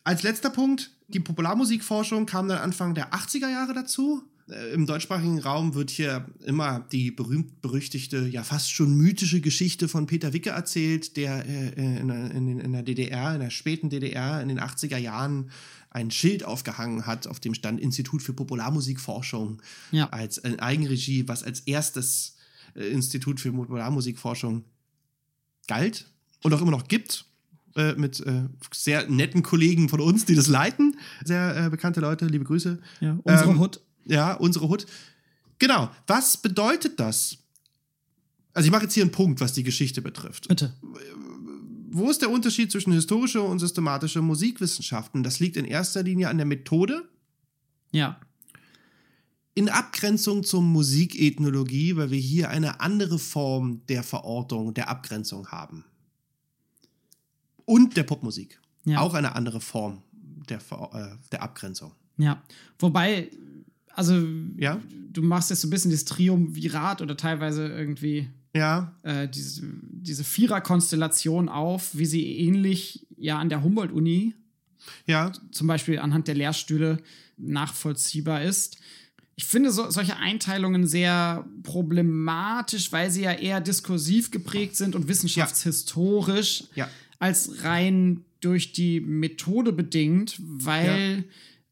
Als letzter Punkt, die Popularmusikforschung kam dann Anfang der 80er Jahre dazu. Äh, Im deutschsprachigen Raum wird hier immer die berühmt-berüchtigte, ja fast schon mythische Geschichte von Peter Wicke erzählt, der äh, in, der- in, der DDR, in der späten DDR, in den 80er Jahren ein Schild aufgehangen hat, auf dem stand Institut für Popularmusikforschung Ja. als Eigenregie, was als erstes äh, Institut für Popularmusikforschung galt und auch immer noch gibt. Äh, mit äh, sehr netten Kollegen von uns, die das leiten. Sehr äh, bekannte Leute, liebe Grüße. Ja, unsere Ähm, Hut. Ja, unsere Hut. Genau. Was bedeutet das? Also ich mache jetzt hier einen Punkt, was die Geschichte betrifft. Bitte. Wo ist der Unterschied zwischen historischer und systematischer Musikwissenschaften? Das liegt in erster Linie an der Methode, Ja. in Abgrenzung zur Musikethnologie, weil wir hier eine andere Form der Verortung, der Abgrenzung haben. Und der Popmusik. Ja. Auch eine andere Form der, äh, der Abgrenzung. Ja, wobei, also Ja? du machst jetzt so ein bisschen das Triumvirat oder teilweise irgendwie Ja, äh, diese, diese Vierer-Konstellation auf, wie sie ähnlich ja an der Humboldt-Uni ja, zum Beispiel anhand der Lehrstühle nachvollziehbar ist. Ich finde so, solche Einteilungen sehr problematisch, weil sie ja eher diskursiv geprägt sind und wissenschaftshistorisch ja. Als rein durch die Methode bedingt, weil,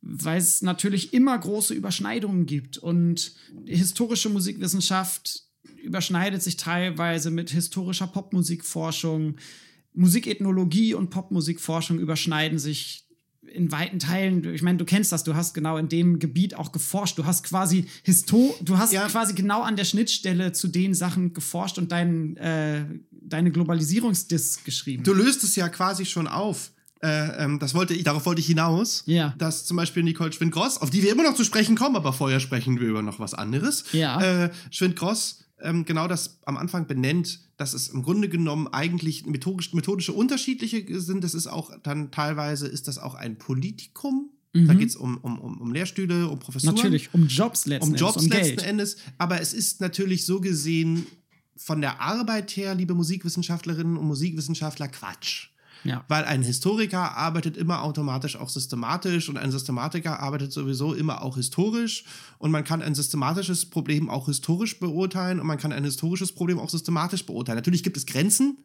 weil es natürlich immer große Überschneidungen gibt. Und historische Musikwissenschaft überschneidet sich teilweise mit historischer Popmusikforschung. Musikethnologie und Popmusikforschung überschneiden sich in weiten Teilen, ich meine, du kennst das, du hast genau in dem Gebiet auch geforscht. Du hast quasi Histo du hast Ja. quasi genau an der Schnittstelle zu den Sachen geforscht und dein, äh, deine Globalisierungsdisk geschrieben. Du löst es ja quasi schon auf. Äh, ähm, das wollte ich, darauf wollte ich hinaus. Ja. Dass zum Beispiel Nicole Schwind-Gross, auf die wir immer noch zu sprechen kommen, aber vorher sprechen wir über noch was anderes. Ja. Äh, Schwind-Gross ähm, genau das am Anfang benennt, dass es im Grunde genommen eigentlich methodisch, methodische unterschiedliche sind. Das ist auch dann teilweise ist das auch ein Politikum. Da geht es um, um, um, um Lehrstühle, um Professuren. Natürlich, um Jobs letzten um Jobs Endes, um letzten Geld. Endes. Aber es ist natürlich so gesehen von der Arbeit her, liebe Musikwissenschaftlerinnen und Musikwissenschaftler, Quatsch. Ja. Weil ein Historiker arbeitet immer automatisch auch systematisch und ein Systematiker arbeitet sowieso immer auch historisch. Und man kann ein systematisches Problem auch historisch beurteilen und man kann ein historisches Problem auch systematisch beurteilen. Natürlich gibt es Grenzen.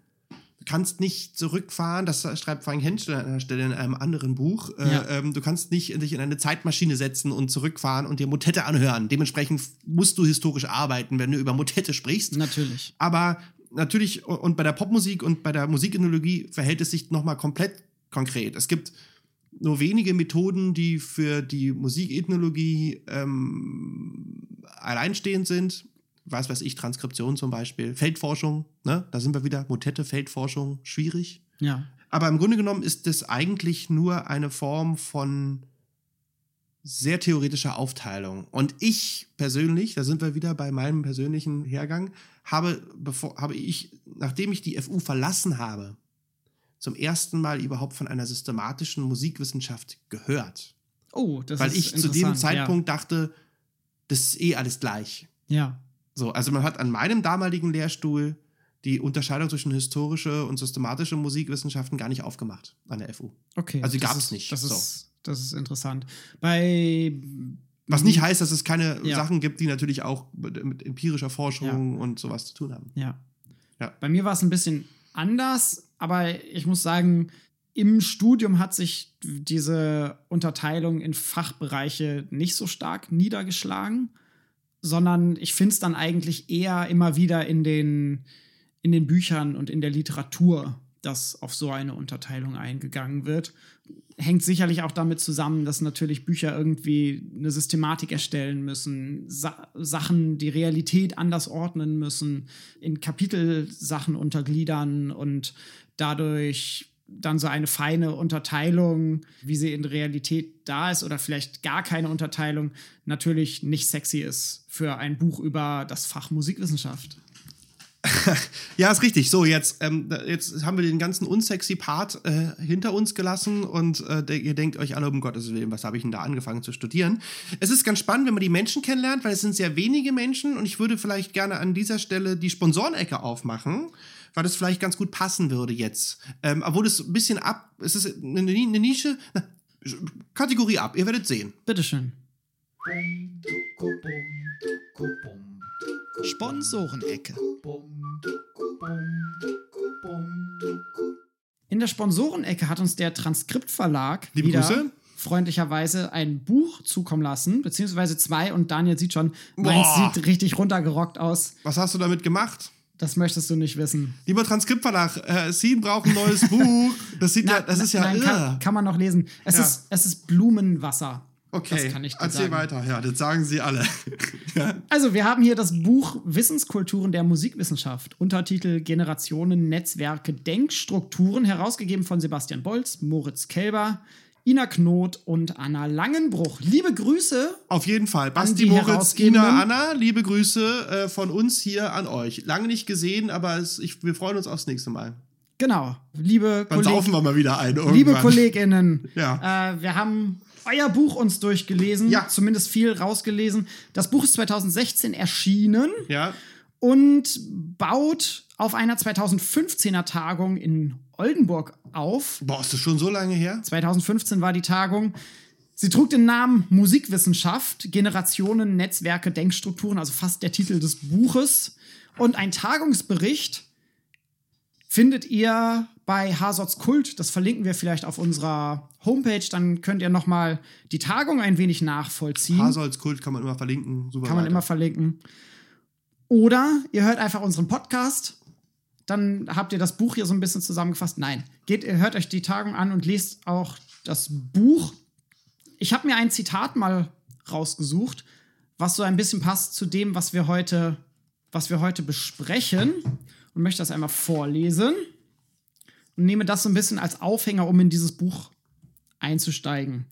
Du kannst nicht zurückfahren, das schreibt Frank Henschel an der Stelle in einem anderen Buch. Äh, Ja. ähm, du kannst nicht dich in eine Zeitmaschine setzen und zurückfahren und dir Motette anhören. Dementsprechend musst du historisch arbeiten, wenn du über Motette sprichst. Natürlich. Aber natürlich, und bei der Popmusik und bei der Musikethnologie verhält es sich nochmal komplett konkret. Es gibt nur wenige Methoden, die für die Musikethnologie ähm, alleinstehend sind. Was weiß ich, Transkription zum Beispiel, Feldforschung, ne? da sind wir wieder, Motette, Feldforschung, schwierig. Ja. Aber im Grunde genommen ist das eigentlich nur eine Form von sehr theoretischer Aufteilung. Und ich persönlich, da sind wir wieder bei meinem persönlichen Hergang, habe, bevor, habe ich, nachdem ich die FU verlassen habe, zum ersten Mal überhaupt von einer systematischen Musikwissenschaft gehört. Oh, das Weil ist ich zu dem Zeitpunkt dachte, das ist eh alles gleich. Ja. Ja. So, also man hat an meinem damaligen Lehrstuhl die Unterscheidung zwischen historische und systematische Musikwissenschaften gar nicht aufgemacht an der FU. Okay. Also die gab es nicht. Das So. ist, das ist interessant. Bei. Was nicht heißt, dass es keine Ja. Sachen gibt, die natürlich auch mit, mit empirischer Forschung und sowas zu tun haben. Ja. Ja. Bei mir war es ein bisschen anders, aber ich muss sagen, im Studium hat sich diese Unterteilung in Fachbereiche nicht so stark niedergeschlagen, sondern ich finde es dann eigentlich eher immer wieder in den, in den Büchern und in der Literatur, dass auf so eine Unterteilung eingegangen wird. Hängt sicherlich auch damit zusammen, dass natürlich Bücher irgendwie eine Systematik erstellen müssen, Sa Sachen, die Realität anders ordnen müssen, in Kapitel Sachen untergliedern und dadurch dann so eine feine Unterteilung, wie sie in Realität da ist oder vielleicht gar keine Unterteilung, natürlich nicht sexy ist für ein Buch über das Fach Musikwissenschaft. Ja, ist richtig. So, jetzt, ähm, jetzt haben wir den ganzen unsexy Part äh, hinter uns gelassen und äh, ihr denkt euch alle, um Gottes Willen, was habe ich denn da angefangen zu studieren? Es ist ganz spannend, wenn man die Menschen kennenlernt, weil es sind sehr wenige Menschen und ich würde vielleicht gerne an dieser Stelle die Sponsorenecke aufmachen, weil das vielleicht ganz gut passen würde jetzt. Ähm, obwohl es ein bisschen ab, es ist eine, eine Nische, na, Kategorie ab, ihr werdet sehen. Bitteschön. Sponsorenecke. In der Sponsorenecke hat uns der Transkriptverlag Liebe wieder Grüße. freundlicherweise ein Buch zukommen lassen, beziehungsweise zwei und Daniel sieht schon, meins Boah. sieht richtig runtergerockt aus. Was hast du damit gemacht? Das möchtest du nicht wissen. Lieber Transkriptverlag, äh, Scene braucht ein neues Buch. Das sieht ja, das ist ja nein, kann, kann man noch lesen. Es, Ja. ist, es ist Blumenwasser. Okay, Das kann ich erzähl sagen. weiter. Ja, das sagen sie alle. ja. Also, wir haben hier das Buch Wissenskulturen der Musikwissenschaft, Untertitel Generationen, Netzwerke, Denkstrukturen, herausgegeben von Sebastian Bolz, Moritz Kelber, Ina Knot und Anna Langenbruch. Liebe Grüße. Auf jeden Fall. Basti Moritz. Ina, Anna, liebe Grüße äh, von uns hier an euch. Lange nicht gesehen, aber es, ich, wir freuen uns aufs nächste Mal. Genau, liebe Dann saufen wir mal wieder ein. Irgendwann. Liebe KollegInnen, Ja. äh, wir haben euer Buch uns durchgelesen, Ja. zumindest viel rausgelesen. Das Buch ist 2016 erschienen Ja, und baut auf einer 2015er Tagung in Oldenburg auf. boah, ist das schon so lange her? 2015 war die Tagung. Sie trug den Namen Musikwissenschaft, Generationen, Netzwerke, Denkstrukturen, also fast der Titel des Buches. Und ein Tagungsbericht findet ihr bei Hasots Kult. Das verlinken wir vielleicht auf unserer Homepage. Dann könnt ihr noch mal die Tagung ein wenig nachvollziehen. Hasolz Kult kann man immer verlinken. Super Kann man weiter. immer verlinken. Oder ihr hört einfach unseren Podcast. Dann habt ihr das Buch hier so ein bisschen zusammengefasst. Nein, geht, hört euch die Tagung an und lest auch das Buch. Ich habe mir ein Zitat mal rausgesucht, was so ein bisschen passt zu dem, was wir heute, was wir heute besprechen. Und möchte das einmal vorlesen. Und nehme das so ein bisschen als Aufhänger, um in dieses Buch einzusteigen.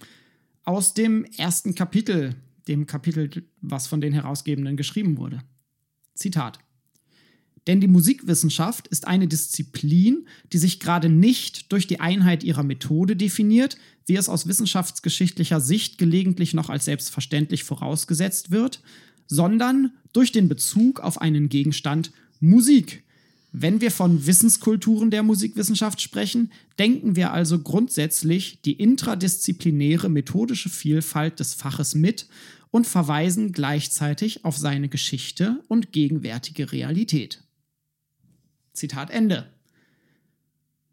Aus dem ersten Kapitel, dem Kapitel, was von den Herausgebenden geschrieben wurde. Zitat. Denn die Musikwissenschaft ist eine Disziplin, die sich gerade nicht durch die Einheit ihrer Methode definiert, wie es aus wissenschaftsgeschichtlicher Sicht gelegentlich noch als selbstverständlich vorausgesetzt wird, sondern durch den Bezug auf einen Gegenstand Musik. Wenn wir von Wissenskulturen der Musikwissenschaft sprechen, denken wir also grundsätzlich die intradisziplinäre methodische Vielfalt des Faches mit und verweisen gleichzeitig auf seine Geschichte und gegenwärtige Realität. Zitat Ende.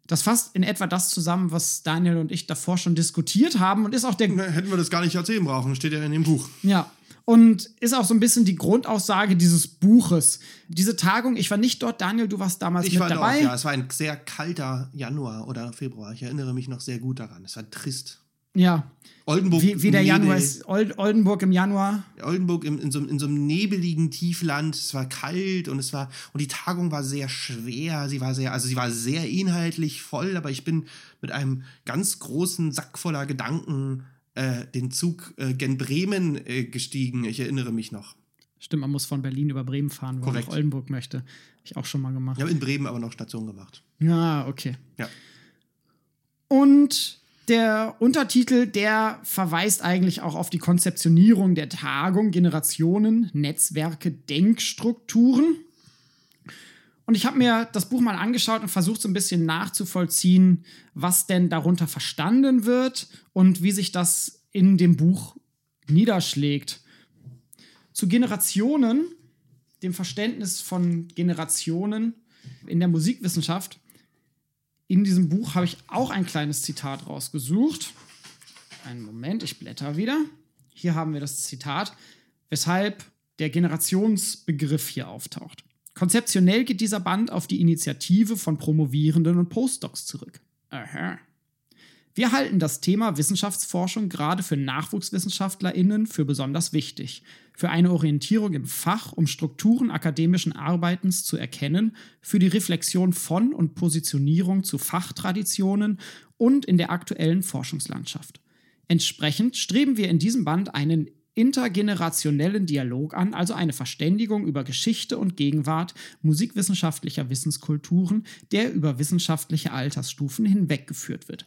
Das fasst in etwa das zusammen, was Daniel und ich davor schon diskutiert haben und ist auch der Hätten wir das gar nicht erzählen brauchen, steht ja in dem Buch. ja. Und ist auch so ein bisschen die Grundaussage dieses Buches. Diese Tagung, ich war nicht dort, Daniel, du warst damals Ich mit war dabei. dort, ja. Es war ein sehr kalter Januar oder Februar. Ich erinnere mich noch sehr gut daran. Es war trist. Ja, Oldenburg. wie, wie der. Januar ist. Old, Oldenburg im Januar. Oldenburg in, in, so, in so einem nebeligen Tiefland. Es war kalt und es war und die Tagung war sehr schwer. Sie war sehr, also sie war sehr inhaltlich voll, aber ich bin mit einem ganz großen Sack voller Gedanken äh, den Zug äh, gen Bremen äh, gestiegen. Ich erinnere mich noch. Stimmt, man muss von Berlin über Bremen fahren, wenn man nach Oldenburg möchte. Hab ich auch schon mal gemacht. Ich habe in Bremen aber noch Station gemacht. Ja, okay. Ja. Und der Untertitel, der verweist eigentlich auch auf die Konzeptionierung der Tagung Generationen, Netzwerke, Denkstrukturen. Und ich habe mir das Buch mal angeschaut und versucht so ein bisschen nachzuvollziehen, was denn darunter verstanden wird und wie sich das in dem Buch niederschlägt. Zu Generationen, dem Verständnis von Generationen in der Musikwissenschaft, in diesem Buch habe ich auch ein kleines Zitat rausgesucht. Einen Moment, ich blätter wieder. Hier haben wir das Zitat, weshalb der Generationsbegriff hier auftaucht. Konzeptionell geht dieser Band auf die Initiative von Promovierenden und Postdocs zurück. Aha. Wir halten das Thema Wissenschaftsforschung gerade für NachwuchswissenschaftlerInnen für besonders wichtig, für eine Orientierung im Fach, um Strukturen akademischen Arbeitens zu erkennen, für die Reflexion von und Positionierung zu Fachtraditionen und in der aktuellen Forschungslandschaft. Entsprechend streben wir in diesem Band einen intergenerationellen Dialog an, also eine Verständigung über Geschichte und Gegenwart musikwissenschaftlicher Wissenskulturen, der über wissenschaftliche Altersstufen hinweggeführt wird.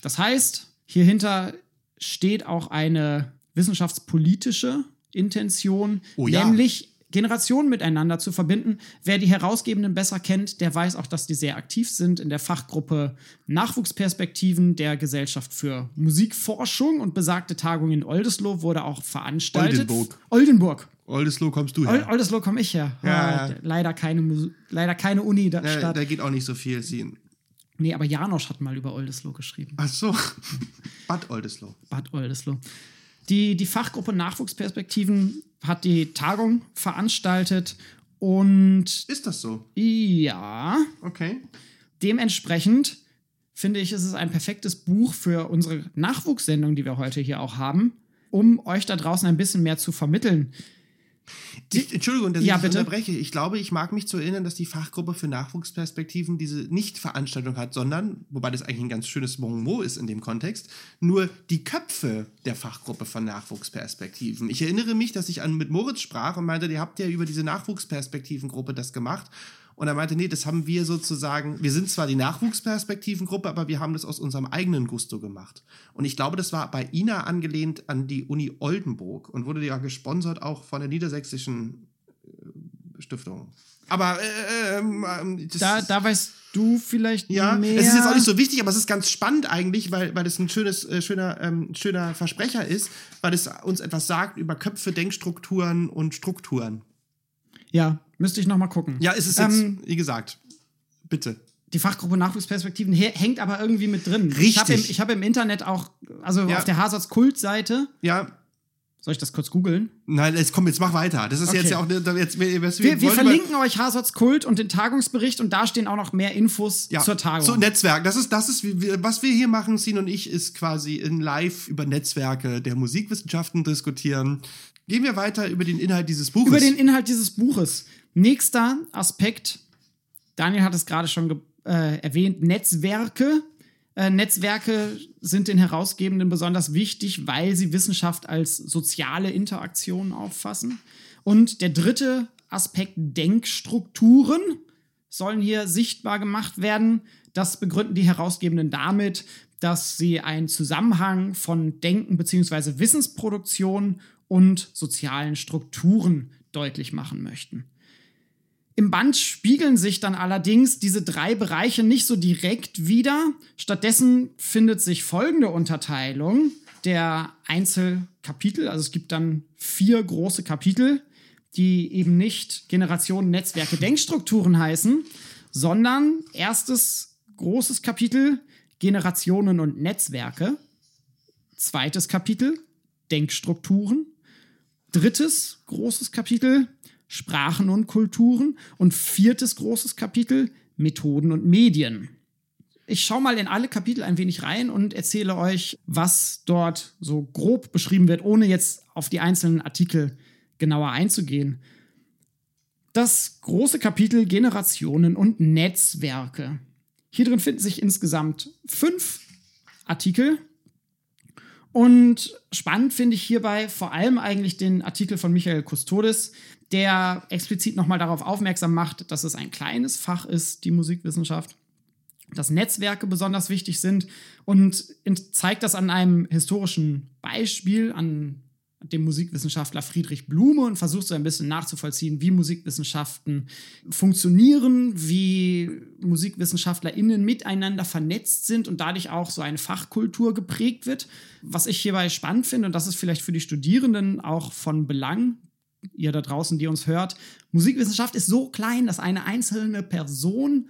Das heißt, hierhinter steht auch eine wissenschaftspolitische Intention, Oh ja. nämlich Generationen miteinander zu verbinden. Wer die Herausgebenden besser kennt, der weiß auch, dass die sehr aktiv sind in der Fachgruppe Nachwuchsperspektiven der Gesellschaft für Musikforschung und besagte Tagung in Oldesloe wurde auch veranstaltet. Oldenburg. Oldenburg. Oldesloe kommst du her. Oldesloe komme ich her. Ja, Ah, ja. Leider, keine, leider keine Uni da, da, Stadt. da geht auch nicht so viel. Sie- Nee, aber Janosch hat mal über Oldesloe geschrieben. Ach so. Bad Oldesloe. Bad Oldesloe. Die, die Fachgruppe Nachwuchsperspektiven hat die Tagung veranstaltet und Ist das so? ja, Okay. dementsprechend finde ich, ist es ein perfektes Buch für unsere Nachwuchssendung, die wir heute hier auch haben, um euch da draußen ein bisschen mehr zu vermitteln. Ich, Entschuldigung, dass Ja, ich bitte. unterbreche. Ich glaube, ich mag mich zu erinnern, dass die Fachgruppe für Nachwuchsperspektiven diese Nicht-Veranstaltung hat, sondern, wobei das eigentlich ein ganz schönes Bonmot ist in dem Kontext, nur die Köpfe der Fachgruppe von Nachwuchsperspektiven. Ich erinnere mich, dass ich an, mit Moritz sprach und meinte, ihr habt ja über diese Nachwuchsperspektivengruppe das gemacht. Und er meinte, nee, das haben wir sozusagen, wir sind zwar die Nachwuchsperspektivengruppe, aber wir haben das aus unserem eigenen Gusto gemacht. Und ich glaube, das war bei INA angelehnt an die Uni Oldenburg und wurde ja gesponsert auch von der Niedersächsischen äh, Stiftung. Aber äh, ähm, ähm, das Da, da weißt du vielleicht ja, mehr. es ist jetzt auch nicht so wichtig, aber es ist ganz spannend eigentlich, weil, weil es ein schönes, äh, schöner, ähm, schöner Versprecher ist, weil es uns etwas sagt über Köpfe, Denkstrukturen und Strukturen. Ja, müsste ich noch mal gucken. Ja, es ist jetzt, Ähm, wie gesagt, bitte. die Fachgruppe Nachwuchsperspektiven hängt aber irgendwie mit drin. Ich Richtig. habe im, ich hab im Internet auch, also Ja. auf der Hasards Kult-Seite, Ja, soll ich das kurz googeln? nein, jetzt komm, jetzt mach weiter. Das ist Okay. jetzt ja auch, jetzt, wir, Wir, wir verlinken euch Hasards Kult und den Tagungsbericht und da stehen auch noch mehr Infos ja, zur Tagung. Zu Netzwerk. Das ist, das ist, was wir hier machen, Sin und ich, ist quasi in live über Netzwerke der Musikwissenschaften diskutieren. Gehen wir weiter über den Inhalt dieses Buches. Über den Inhalt dieses Buches. Nächster Aspekt, Daniel hat es gerade schon äh, erwähnt, Netzwerke. Äh, Netzwerke sind den Herausgebenden besonders wichtig, weil sie Wissenschaft als soziale Interaktion auffassen. Und der dritte Aspekt, Denkstrukturen, sollen hier sichtbar gemacht werden. Das begründen die Herausgebenden damit, dass sie einen Zusammenhang von Denken bzw. Wissensproduktion und sozialen Strukturen deutlich machen möchten. Im Band spiegeln sich dann allerdings diese drei Bereiche nicht so direkt wieder. Stattdessen findet sich folgende Unterteilung der Einzelkapitel. Also es gibt dann vier große Kapitel, die eben nicht Generationen, Netzwerke, Denkstrukturen heißen, sondern erstes großes Kapitel Generationen und Netzwerke. Zweites Kapitel Denkstrukturen. Drittes großes Kapitel Sprachen und Kulturen. Und viertes großes Kapitel Methoden und Medien. Ich schaue mal in alle Kapitel ein wenig rein und erzähle euch, was dort so grob beschrieben wird, ohne jetzt auf die einzelnen Artikel genauer einzugehen. Das große Kapitel Generationen und Netzwerke. Hier drin finden sich insgesamt fünf Artikel. Und spannend finde ich hierbei vor allem eigentlich den Artikel von Michael Custodes, der explizit nochmal darauf aufmerksam macht, dass es ein kleines Fach ist, die Musikwissenschaft, dass Netzwerke besonders wichtig sind und zeigt das an einem historischen Beispiel, an dem Musikwissenschaftler Friedrich Blume und versucht so ein bisschen nachzuvollziehen, wie Musikwissenschaften funktionieren, wie MusikwissenschaftlerInnen miteinander vernetzt sind und dadurch auch so eine Fachkultur geprägt wird. Was ich hierbei spannend finde, und das ist vielleicht für die Studierenden auch von Belang, ihr da draußen, die uns hört, Musikwissenschaft ist so klein, dass eine einzelne Person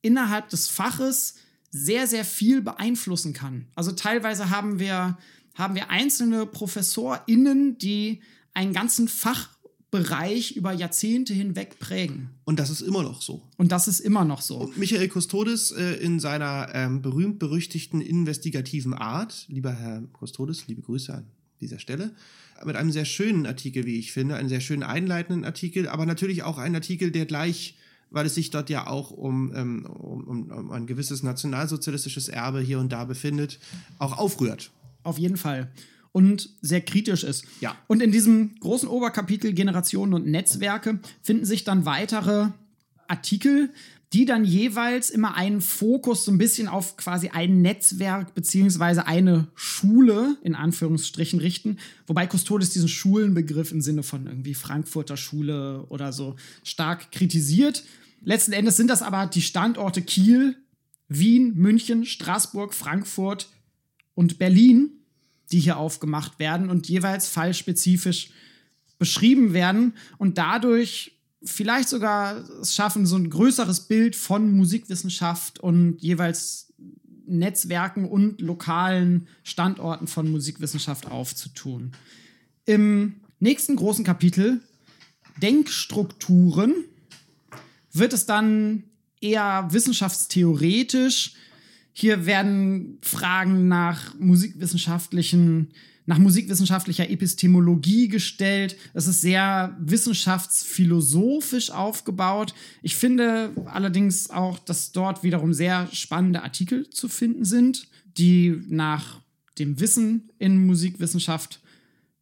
innerhalb des Faches sehr, sehr viel beeinflussen kann. Also teilweise haben wir haben wir einzelne ProfessorInnen, die einen ganzen Fachbereich über Jahrzehnte hinweg prägen. Und das ist immer noch so. Und das ist immer noch so. Und Michael Custodes äh, in seiner ähm, berühmt-berüchtigten investigativen Art, lieber Herr Custodes, liebe Grüße an dieser Stelle, mit einem sehr schönen Artikel, wie ich finde, einen sehr schönen einleitenden Artikel, aber natürlich auch ein Artikel, der gleich weil es sich dort ja auch um, ähm, um, um, ein gewisses nationalsozialistisches Erbe hier und da befindet, auch aufrührt. Auf jeden Fall. Und sehr kritisch ist. Ja. Und in diesem großen Oberkapitel Generationen und Netzwerke finden sich dann weitere Artikel, die dann jeweils immer einen Fokus so ein bisschen auf quasi ein Netzwerk beziehungsweise eine Schule in Anführungsstrichen richten. Wobei Custodes diesen Schulenbegriff im Sinne von irgendwie Frankfurter Schule oder so stark kritisiert. Letzten Endes sind das aber die Standorte Kiel, Wien, München, Straßburg, Frankfurt, und Berlin, die hier aufgemacht werden und jeweils fallspezifisch beschrieben werden und dadurch vielleicht sogar es schaffen, so ein größeres Bild von Musikwissenschaft und jeweils Netzwerken und lokalen Standorten von Musikwissenschaft aufzutun. Im nächsten großen Kapitel Denkstrukturen wird es dann eher wissenschaftstheoretisch hier werden Fragen nach musikwissenschaftlichen, nach musikwissenschaftlicher Epistemologie gestellt. Es ist sehr wissenschaftsphilosophisch aufgebaut. Ich finde allerdings auch, dass dort wiederum sehr spannende Artikel zu finden sind, die nach dem Wissen in Musikwissenschaft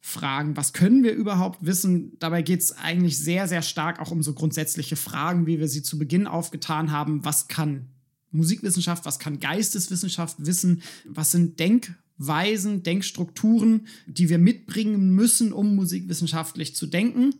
fragen, was können wir überhaupt wissen. Dabei geht es eigentlich sehr, sehr stark auch um so grundsätzliche Fragen, wie wir sie zu Beginn aufgetan haben. Was kann Musikwissenschaft, was kann Geisteswissenschaft wissen, was sind Denkweisen, Denkstrukturen, die wir mitbringen müssen, um musikwissenschaftlich zu denken.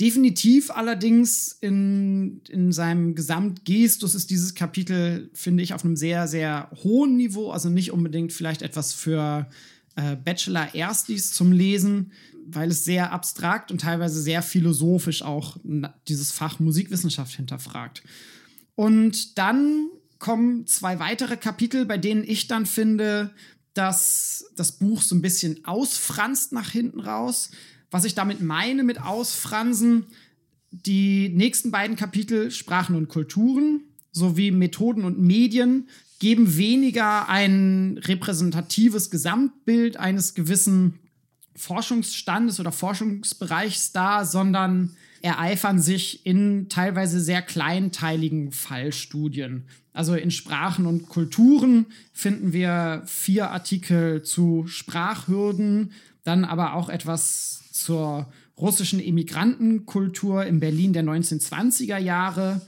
Definitiv allerdings in, in seinem Gesamtgestus ist dieses Kapitel, finde ich, auf einem sehr, sehr hohen Niveau, also nicht unbedingt vielleicht etwas für äh, Bachelor-Erstis zum Lesen, weil es sehr abstrakt und teilweise sehr philosophisch auch dieses Fach Musikwissenschaft hinterfragt. Und dann kommen zwei weitere Kapitel, bei denen ich dann finde, dass das Buch so ein bisschen ausfranst nach hinten raus. Was ich damit meine mit ausfransen, die nächsten beiden Kapitel Sprachen und Kulturen sowie Methoden und Medien geben weniger ein repräsentatives Gesamtbild eines gewissen Forschungsstandes oder Forschungsbereichs dar, sondern ereifern sich in teilweise sehr kleinteiligen Fallstudien. Also in Sprachen und Kulturen finden wir vier Artikel zu Sprachhürden, dann aber auch etwas zur russischen Immigrantenkultur in Berlin der 1920er Jahre,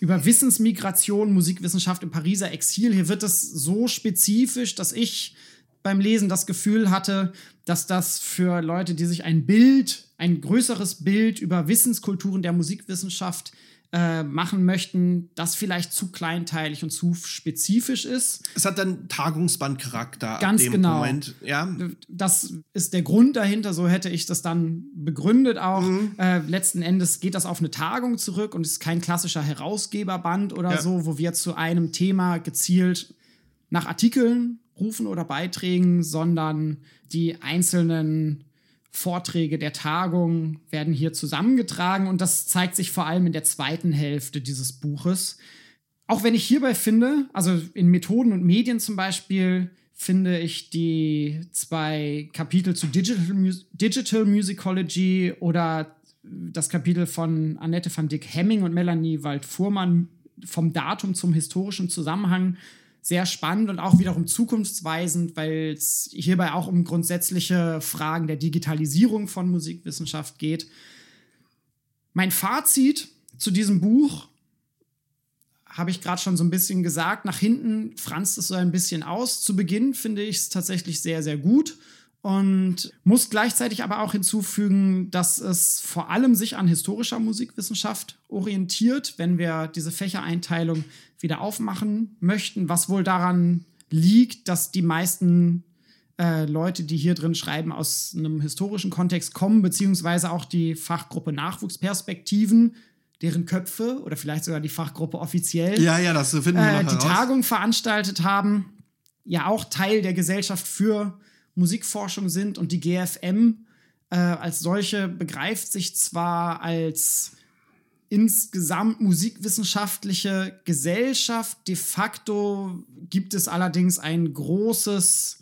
über Wissensmigration, Musikwissenschaft im Pariser Exil. Hier wird es so spezifisch, dass ich beim Lesen das Gefühl hatte, dass das für Leute, die sich ein Bild, ein größeres Bild über Wissenskulturen der Musikwissenschaft äh, machen möchten, das vielleicht zu kleinteilig und zu spezifisch ist. Es hat dann Tagungsbandcharakter. Ganz genau. Moment. Ja. Das ist der Grund dahinter, so hätte ich das dann begründet auch. Mhm. Äh, letzten Endes geht das auf eine Tagung zurück und ist kein klassischer Herausgeberband oder Ja. so, wo wir zu einem Thema gezielt nach Artikeln rufen oder Beiträgen, sondern die einzelnen Vorträge der Tagung werden hier zusammengetragen und das zeigt sich vor allem in der zweiten Hälfte dieses Buches. Auch wenn ich hierbei finde, also in Methoden und Medien zum Beispiel, finde ich die zwei Kapitel zu Digital, Mus Digital Musicology oder das Kapitel von Annette van Dick Hemming und Melanie Wald-Fuhrmann vom Datum zum historischen Zusammenhang sehr spannend und auch wiederum zukunftsweisend, weil es hierbei auch um grundsätzliche Fragen der Digitalisierung von Musikwissenschaft geht. Mein Fazit zu diesem Buch habe ich gerade schon so ein bisschen gesagt. Nach hinten franzt es so ein bisschen aus. Zu Beginn finde ich es tatsächlich sehr, sehr gut. Und muss gleichzeitig aber auch hinzufügen, dass es vor allem sich an historischer Musikwissenschaft orientiert, wenn wir diese Fächereinteilung wieder aufmachen möchten, was wohl daran liegt, dass die meisten äh, Leute, die hier drin schreiben, aus einem historischen Kontext kommen, beziehungsweise auch die Fachgruppe Nachwuchsperspektiven, deren Köpfe oder vielleicht sogar die Fachgruppe offiziell Ja, ja, das finden wir äh, die heraus. Tagung veranstaltet haben, ja auch Teil der Gesellschaft für Musikforschung sind und die GFM äh, als solche begreift sich zwar als insgesamt musikwissenschaftliche Gesellschaft, de facto gibt es allerdings ein großes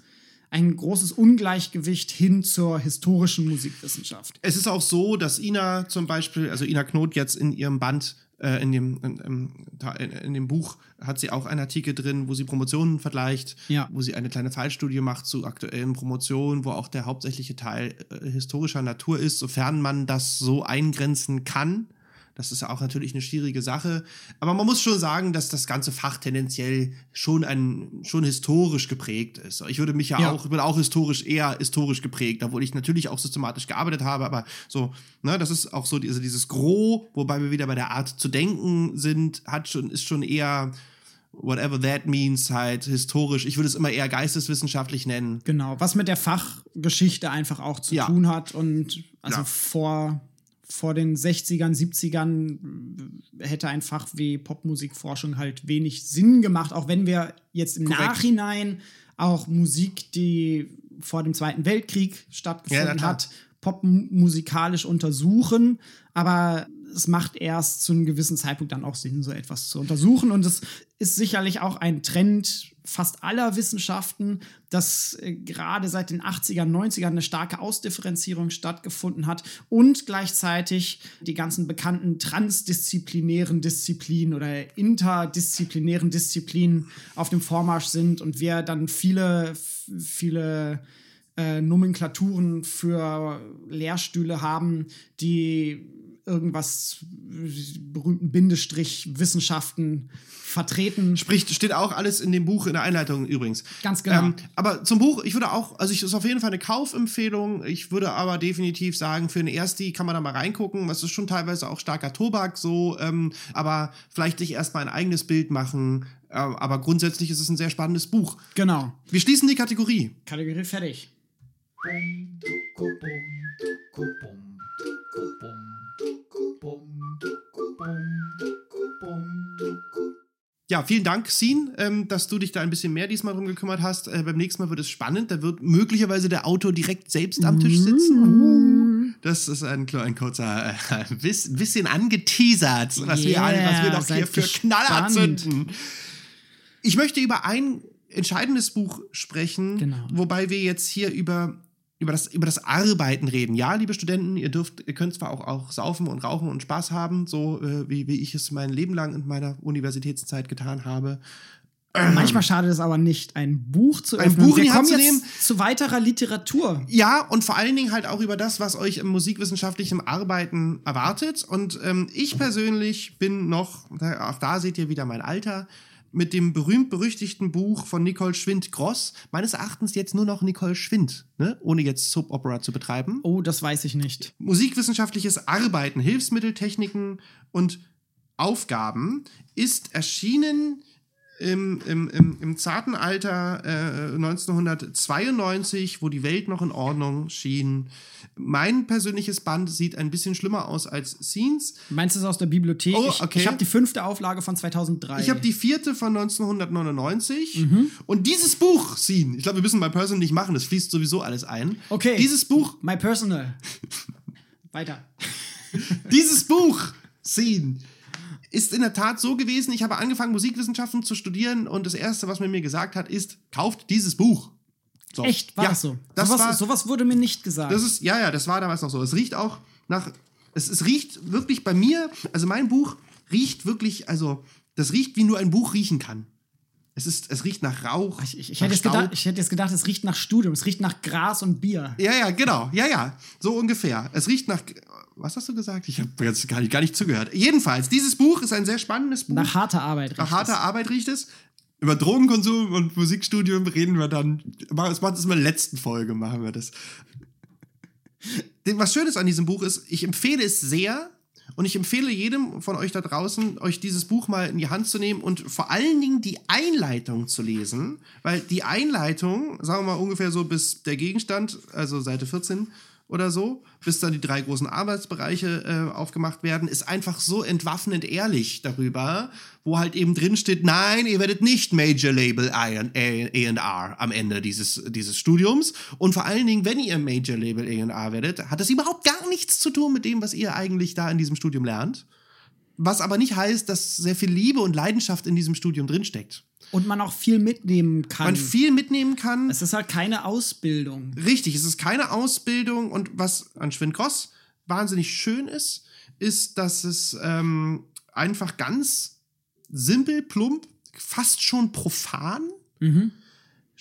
ein großes Ungleichgewicht hin zur historischen Musikwissenschaft. Es ist auch so, dass Ina zum Beispiel, also Ina Knot jetzt in ihrem Band, äh, in, dem, in, in, in, dem Buch, hat sie auch einen Artikel drin, wo sie Promotionen vergleicht, Ja. wo sie eine kleine Fallstudie macht zu aktuellen Promotionen, wo auch der hauptsächliche Teil äh, historischer Natur ist, sofern man das so eingrenzen kann. Das ist ja auch natürlich eine schwierige Sache. Aber man muss schon sagen, dass das ganze Fach tendenziell schon ein, schon historisch geprägt ist. Ich würde mich ja, Ja. auch, ich bin auch historisch, eher historisch geprägt, obwohl ich natürlich auch systematisch gearbeitet habe, aber so, ne, das ist auch so diese, dieses Gros, wobei wir wieder bei der Art zu denken sind, hat schon, ist schon eher, whatever that means, halt historisch. Ich würde es immer eher geisteswissenschaftlich nennen. Genau, was mit der Fachgeschichte einfach auch zu Ja. tun hat und also Ja. vor vor den 60ern, 70ern hätte ein Fach wie Popmusikforschung halt wenig Sinn gemacht, auch wenn wir jetzt im Korrekt. Nachhinein auch Musik, die vor dem Zweiten Weltkrieg Ja, stattgefunden klar. hat, popmusikalisch untersuchen. Aber es macht erst zu einem gewissen Zeitpunkt dann auch Sinn, so etwas zu untersuchen. Und es ist sicherlich auch ein Trend fast aller Wissenschaften, dass äh, gerade seit den 80ern, 90ern eine starke Ausdifferenzierung stattgefunden hat und gleichzeitig die ganzen bekannten transdisziplinären Disziplinen oder interdisziplinären Disziplinen auf dem Vormarsch sind und wir dann viele, viele äh, Nomenklaturen für Lehrstühle haben, die irgendwas berühmten Bindestrich Wissenschaften vertreten. Spricht, steht auch alles in dem Buch in der Einleitung übrigens. Ganz genau. Ähm, aber zum Buch, ich würde auch, also ich ist auf jeden Fall eine Kaufempfehlung. Ich würde aber definitiv sagen, für einen Ersti kann man da mal reingucken. Es ist schon teilweise auch starker Tobak so, ähm, aber vielleicht sich erstmal ein eigenes Bild machen. Äh, aber grundsätzlich ist es ein sehr spannendes Buch. Genau. Wir schließen die Kategorie. Kategorie fertig. Ja, vielen Dank, Sin, ähm, dass du dich da ein bisschen mehr diesmal drum gekümmert hast. Äh, beim nächsten Mal wird es spannend. Da wird möglicherweise der Autor direkt selbst am Tisch sitzen. Das ist ein, ein kurzer äh, biss- bisschen angeteasert, was, wir, alle, was wir Yeah, noch hier für Knaller zünden. Ich möchte über ein entscheidendes Buch sprechen, Genau. wobei wir jetzt hier über, über, das, über das Arbeiten reden. Ja, liebe Studenten, ihr dürft, ihr könnt zwar auch, auch saufen und rauchen und Spaß haben, so äh, wie, wie ich es mein Leben lang in meiner Universitätszeit getan habe. Manchmal schadet es aber nicht, ein Buch zu Ein öffnen. Buch in die Hand zu nehmen. zu weiterer Literatur. Ja, und vor allen Dingen halt auch über das, was euch im musikwissenschaftlichen Arbeiten erwartet. Und ähm, ich persönlich bin noch, auch da seht ihr wieder mein Alter, mit dem berühmt-berüchtigten Buch von Nicole Schwind-Gross, meines Erachtens jetzt nur noch Nicole Schwind, ne? ohne jetzt Soap Opera zu betreiben. Oh, das weiß ich nicht. Musikwissenschaftliches Arbeiten, Hilfsmittel, Techniken und Aufgaben ist erschienen im, im, im, im zarten Alter äh, 1992, wo die Welt noch in Ordnung schien. Mein persönliches Band sieht ein bisschen schlimmer aus als Scenes. Meinst du es aus der Bibliothek? Oh, Ich- okay. Ich habe die fünfte Auflage von 2003. Ich habe die vierte von 1999 und dieses Buch, Scene, ich glaube, wir müssen bei Person nicht machen, das fließt sowieso alles ein. Okay. Dieses Buch My Personal. Weiter. Dieses Buch, Scene, ist in der Tat so gewesen. Ich habe angefangen, Musikwissenschaften zu studieren und das Erste, was man mir gesagt hat, ist, kauft dieses Buch. So. Echt? War ja, das so? Das sowas, war, sowas wurde mir nicht gesagt. das ist, ja, ja, das war damals noch so. Es riecht auch nach, es, es riecht wirklich bei mir, also mein Buch riecht wirklich, also, das riecht, wie nur ein Buch riechen kann. Es, ist, es riecht nach Rauch. Ich, ich, ich, nach hätte Staub. gedacht, ich hätte jetzt gedacht, es riecht nach Studium, es riecht nach Gras und Bier. Ja, ja, genau. Ja, ja. So ungefähr. Es riecht nach. Was hast du gesagt? Ich habe jetzt gar nicht, gar nicht zugehört. Jedenfalls, dieses Buch ist ein sehr spannendes Buch. Nach harter Arbeit riecht Nach harter es. Arbeit riecht es. Über Drogenkonsum und Musikstudium reden wir dann. Das macht es in der letzten Folge, machen wir das. Was Schönes an diesem Buch ist, ich empfehle es sehr und ich empfehle jedem von euch da draußen, euch dieses Buch mal in die Hand zu nehmen und vor allen Dingen die Einleitung zu lesen, weil die Einleitung, sagen wir mal ungefähr so bis der Gegenstand, also Seite 14 oder so, bis dann die drei großen Arbeitsbereiche äh, aufgemacht werden, ist einfach so entwaffnend ehrlich darüber, wo halt eben drin steht, nein, ihr werdet nicht Major Label A&R am Ende dieses, dieses Studiums. Und vor allen Dingen, wenn ihr Major Label A&R werdet, hat das überhaupt gar nichts zu tun mit dem, was ihr eigentlich da in diesem Studium lernt. Was aber nicht heißt, dass sehr viel Liebe und Leidenschaft in diesem Studium drinsteckt. Und man auch viel mitnehmen kann. Man viel mitnehmen kann. es ist halt keine Ausbildung. Richtig, es ist keine Ausbildung und was an Schwindcross wahnsinnig schön ist, ist, dass es ähm, einfach ganz simpel, plump, fast schon profan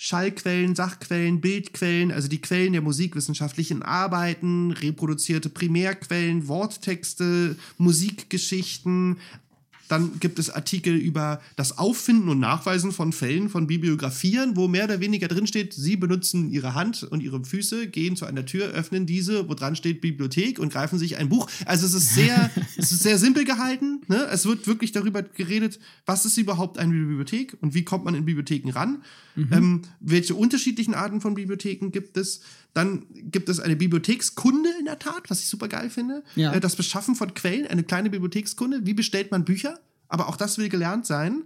Schallquellen, Sachquellen, Bildquellen, also die Quellen der musikwissenschaftlichen Arbeiten, reproduzierte Primärquellen, Worttexte, Musikgeschichten. Dann gibt es Artikel über das Auffinden und Nachweisen von Fällen von Bibliografien, wo mehr oder weniger drinsteht, sie benutzen ihre Hand und ihre Füße, gehen zu einer Tür, öffnen diese, wo dran steht Bibliothek und greifen sich ein Buch. Also es ist sehr, es ist sehr simpel gehalten. Ne? Es wird wirklich darüber geredet, was ist überhaupt eine Bibliothek und wie kommt man in Bibliotheken ran. Ähm, welche unterschiedlichen Arten von Bibliotheken gibt es? Dann gibt es eine Bibliothekskunde in der Tat, was ich super geil finde. Ja. Äh, das Beschaffen von Quellen, eine kleine Bibliothekskunde. Wie bestellt man Bücher? Aber auch das will gelernt sein.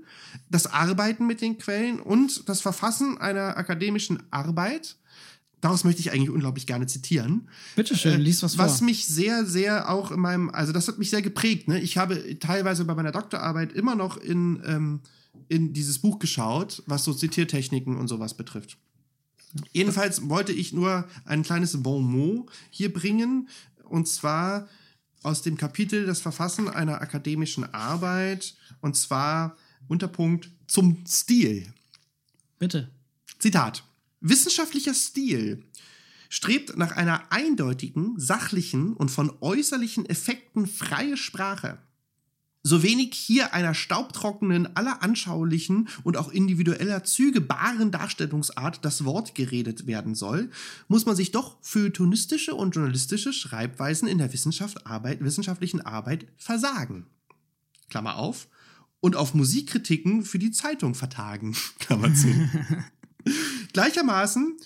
Das Arbeiten mit den Quellen und das Verfassen einer akademischen Arbeit. Daraus möchte ich eigentlich unglaublich gerne zitieren. Bitteschön, lies was vor. Was mich sehr, sehr auch in meinem, also das hat mich sehr geprägt. Ne? Ich habe teilweise bei meiner Doktorarbeit immer noch in, ähm, in dieses Buch geschaut, was so Zitiertechniken und sowas betrifft. Jedenfalls wollte ich nur ein kleines Bon mot hier bringen, und zwar aus dem Kapitel Das Verfassen einer akademischen Arbeit, und zwar Unterpunkt zum Stil. Bitte. Zitat. Wissenschaftlicher Stil strebt nach einer eindeutigen, sachlichen und von äußerlichen Effekten freie Sprache. So wenig hier einer staubtrockenen, aller anschaulichen und auch individueller Züge baren Darstellungsart das Wort geredet werden soll, muss man sich doch feuilletonistische und journalistische Schreibweisen in der Wissenschaft Arbeit, wissenschaftlichen Arbeit versagen. Klammer auf. Und auf Musikkritiken für die Zeitung vertagen. Klammer zu. Gleichermaßen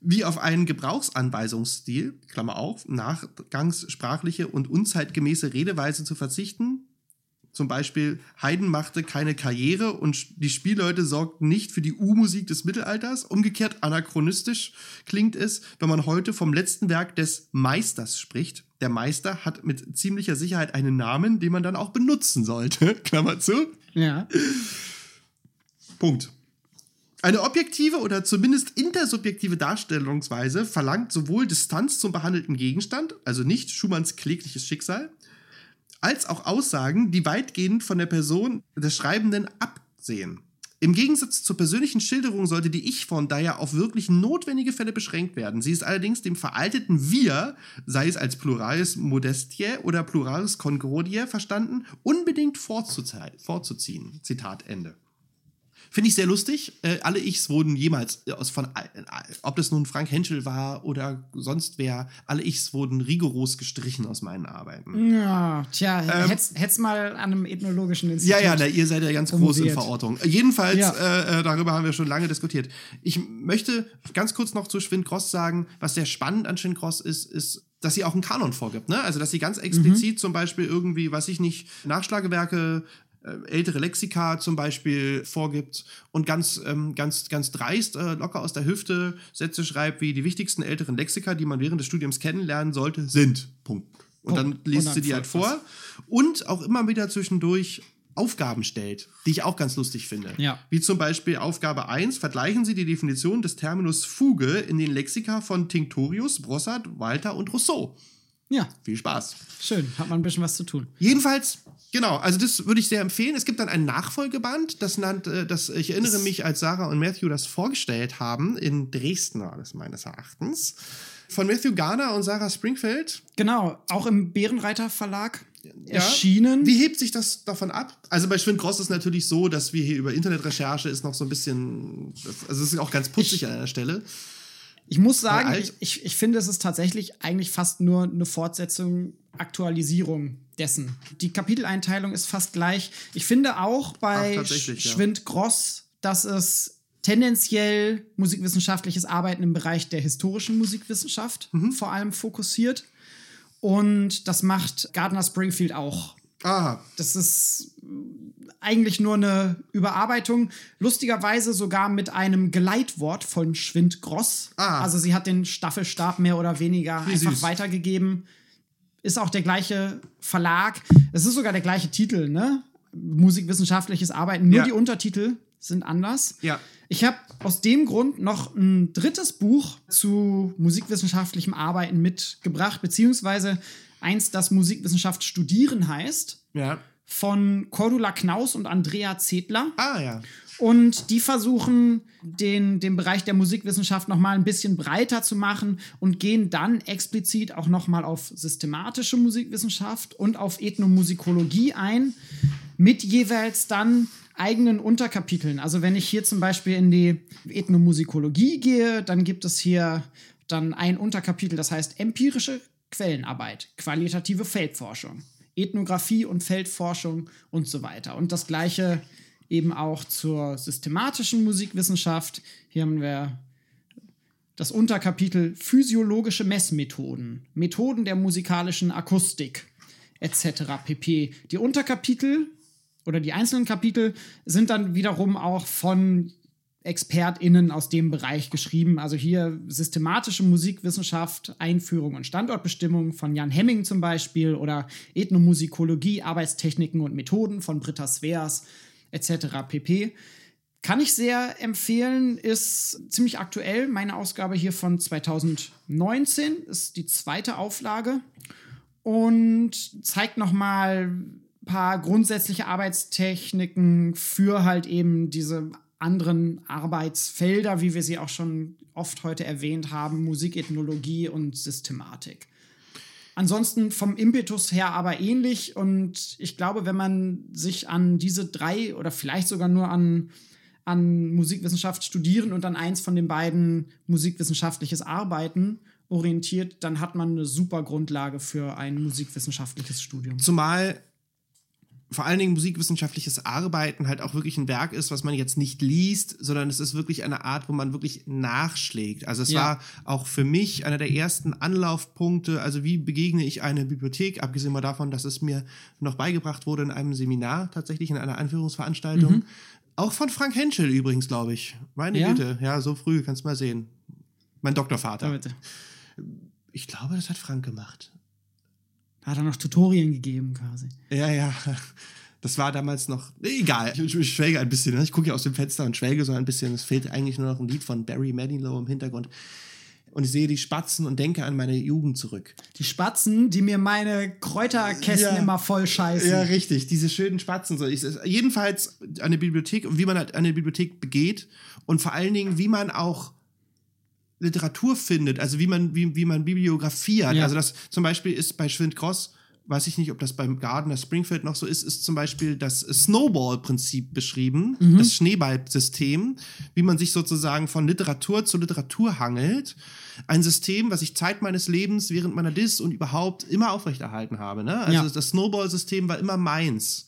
wie auf einen Gebrauchsanweisungsstil, Klammer auf, nachgangssprachliche und unzeitgemäße Redeweise zu verzichten. Zum Beispiel, Haydn machte keine Karriere und die Spielleute sorgten nicht für die U-Musik des Mittelalters. Umgekehrt anachronistisch klingt es, wenn man heute vom letzten Werk des Meisters spricht. Der Meister hat mit ziemlicher Sicherheit einen Namen, den man dann auch benutzen sollte. Klammer zu. Ja. Punkt. Eine objektive oder zumindest intersubjektive Darstellungsweise verlangt sowohl Distanz zum behandelten Gegenstand, also nicht Schumanns klägliches Schicksal, als auch Aussagen, die weitgehend von der Person des Schreibenden absehen. Im Gegensatz zur persönlichen Schilderung sollte die Ich-Form daher auf wirklich notwendige Fälle beschränkt werden. Sie ist allerdings dem veralteten Wir, sei es als Pluralis Modestiae oder Pluralis Concordiae verstanden, unbedingt vorzuzie- vorzuziehen. Zitat Ende. Finde ich sehr lustig. Äh, alle Ichs wurden jemals äh, aus von, äh, ob das nun Frank Henschel war oder sonst wer, alle Ichs wurden rigoros gestrichen aus meinen Arbeiten. Ja, tja, Ähm, hätt's, mal an einem ethnologischen Ja, Institut. ja, na, ihr seid ja ganz groß in promoviert. Verortung. Jedenfalls, Ja. äh, äh, darüber haben wir schon lange diskutiert. Ich möchte ganz kurz noch zu Schwind-Cross sagen, was sehr spannend an Schwind-Cross ist, ist, dass sie auch einen Kanon vorgibt. Ne? Also, dass sie ganz explizit zum Beispiel irgendwie, was ich nicht, Nachschlagewerke, äh, ältere Lexika zum Beispiel vorgibt und ganz, ähm, ganz, ganz dreist, äh, locker aus der Hüfte Sätze schreibt, wie die wichtigsten älteren Lexika, die man während des Studiums kennenlernen sollte, sind. Punkt. Und dann Punkt. liest Und sie dann die halt vor und auch immer wieder zwischendurch Aufgaben stellt, die ich auch ganz lustig finde. Ja. Wie zum Beispiel Aufgabe 1, vergleichen Sie die Definition des Terminus Fuge in den Lexika von Tinctorius, Brossard, Walter und Rousseau. Ja, Viel Spaß. schön. Hat man ein bisschen was zu tun. Jedenfalls, genau, also das würde ich sehr empfehlen. Es gibt dann ein Nachfolgeband, das nannte, das, ich erinnere Das- mich, als Sarah und Matthew das vorgestellt haben, in Dresden war das meines Erachtens, von Matthew Garner und Sarah Springfield. Genau, auch im Bärenreiter Verlag erschienen. Wie hebt sich das davon ab? Also bei Schwind Cross ist es natürlich so, dass wir hier über Internetrecherche ist noch so ein bisschen, also es ist auch ganz putzig an einer Stelle. Ich muss sagen, ich, ich, ich finde, es ist tatsächlich eigentlich fast nur eine Fortsetzung, Aktualisierung dessen. Die Kapiteleinteilung ist fast gleich. Ich finde auch Ach, bei tatsächlich, ja. Schwind Gross, dass es tendenziell musikwissenschaftliches Arbeiten im Bereich der historischen Musikwissenschaft Mhm. vor allem fokussiert. Und das macht Gardner Springfield auch. Ah, Das ist eigentlich nur eine Überarbeitung. Lustigerweise sogar mit einem Geleitwort von Schwind-Gross. Ah. Also sie hat den Staffelstab mehr oder weniger Wie einfach süß. weitergegeben. Ist auch der gleiche Verlag. Es ist sogar der gleiche Titel, ne? Musikwissenschaftliches Arbeiten. Nur Ja. die Untertitel sind anders. ja. Ich habe aus dem Grund noch ein drittes Buch zu musikwissenschaftlichem Arbeiten mitgebracht, beziehungsweise eins, das Musikwissenschaft studieren heißt, Ja. Von Cordula Knaus und Andrea Zedler. Ah, ja. Und die versuchen, den, den Bereich der Musikwissenschaft noch mal ein bisschen breiter zu machen und gehen dann explizit auch noch mal auf systematische Musikwissenschaft und auf Ethnomusikologie ein, mit jeweils dann eigenen Unterkapiteln. Also wenn ich hier zum Beispiel in die Ethnomusikologie gehe, dann gibt es hier dann ein Unterkapitel, das heißt empirische Quellenarbeit, qualitative Feldforschung, Ethnographie und Feldforschung und so weiter. Und das gleiche eben auch zur systematischen Musikwissenschaft. Hier haben wir das Unterkapitel physiologische Messmethoden, Methoden der musikalischen Akustik etc. pp. Die Unterkapitel oder die einzelnen Kapitel sind dann wiederum auch von ExpertInnen aus dem Bereich geschrieben. Also hier systematische Musikwissenschaft, Einführung und Standortbestimmung von Jan Hemming zum Beispiel oder Ethnomusikologie, Arbeitstechniken und Methoden von Britta Sveers etc. pp. Kann ich sehr empfehlen, ist ziemlich aktuell. Meine Ausgabe hier von 2019 ist die zweite Auflage und zeigt nochmal ein paar grundsätzliche Arbeitstechniken für halt eben diese anderen Arbeitsfelder, wie wir sie auch schon oft heute erwähnt haben, Musikethnologie und Systematik. Ansonsten vom Impetus her aber ähnlich und ich glaube, wenn man sich an diese drei oder vielleicht sogar nur an, an Musikwissenschaft studieren und an eins von den beiden musikwissenschaftliches Arbeiten orientiert, dann hat man eine super Grundlage für ein musikwissenschaftliches Studium. Zumal vor allen Dingen musikwissenschaftliches Arbeiten halt auch wirklich ein Werk ist, was man jetzt nicht liest, sondern es ist wirklich eine Art, wo man wirklich nachschlägt. Also es Ja. war auch für mich einer der ersten Anlaufpunkte, also wie begegne ich eine Bibliothek, abgesehen mal davon, dass es mir noch beigebracht wurde in einem Seminar, tatsächlich in einer Anführungsveranstaltung. Auch von Frank Henschel übrigens, glaube ich. Meine Ja? Güte, ja, so früh, kannst mal sehen. Mein Doktorvater. Bitte. Ich glaube, das hat Frank gemacht. Hat er noch Tutorien gegeben quasi. Ja, ja. Das war damals noch. Egal, ich, ich schwelge ein bisschen. Ne? Ich gucke hier aus dem Fenster und schwelge so ein bisschen. Es fehlt eigentlich nur noch ein Lied von Barry Manilow im Hintergrund. Und ich sehe die Spatzen und denke an meine Jugend zurück. Die Spatzen, die mir meine Kräuterkästen Ja. immer voll scheißen. Ja, richtig. Diese schönen Spatzen. So. Ich, jedenfalls eine Bibliothek und wie man halt eine Bibliothek begeht und vor allen Dingen, wie man auch Literatur findet, also wie man, wie, wie man bibliografiert. Ja. Also das zum Beispiel ist bei Schwind Cross, weiß ich nicht, ob das beim Gardner Springfield noch so ist, ist zum Beispiel das Snowball-Prinzip beschrieben, das Schneeballsystem, wie man sich sozusagen von Literatur zu Literatur hangelt. Ein System, was ich Zeit meines Lebens während meiner Dis und überhaupt immer aufrechterhalten habe. Ne? Also Ja. das Snowball-System war immer meins.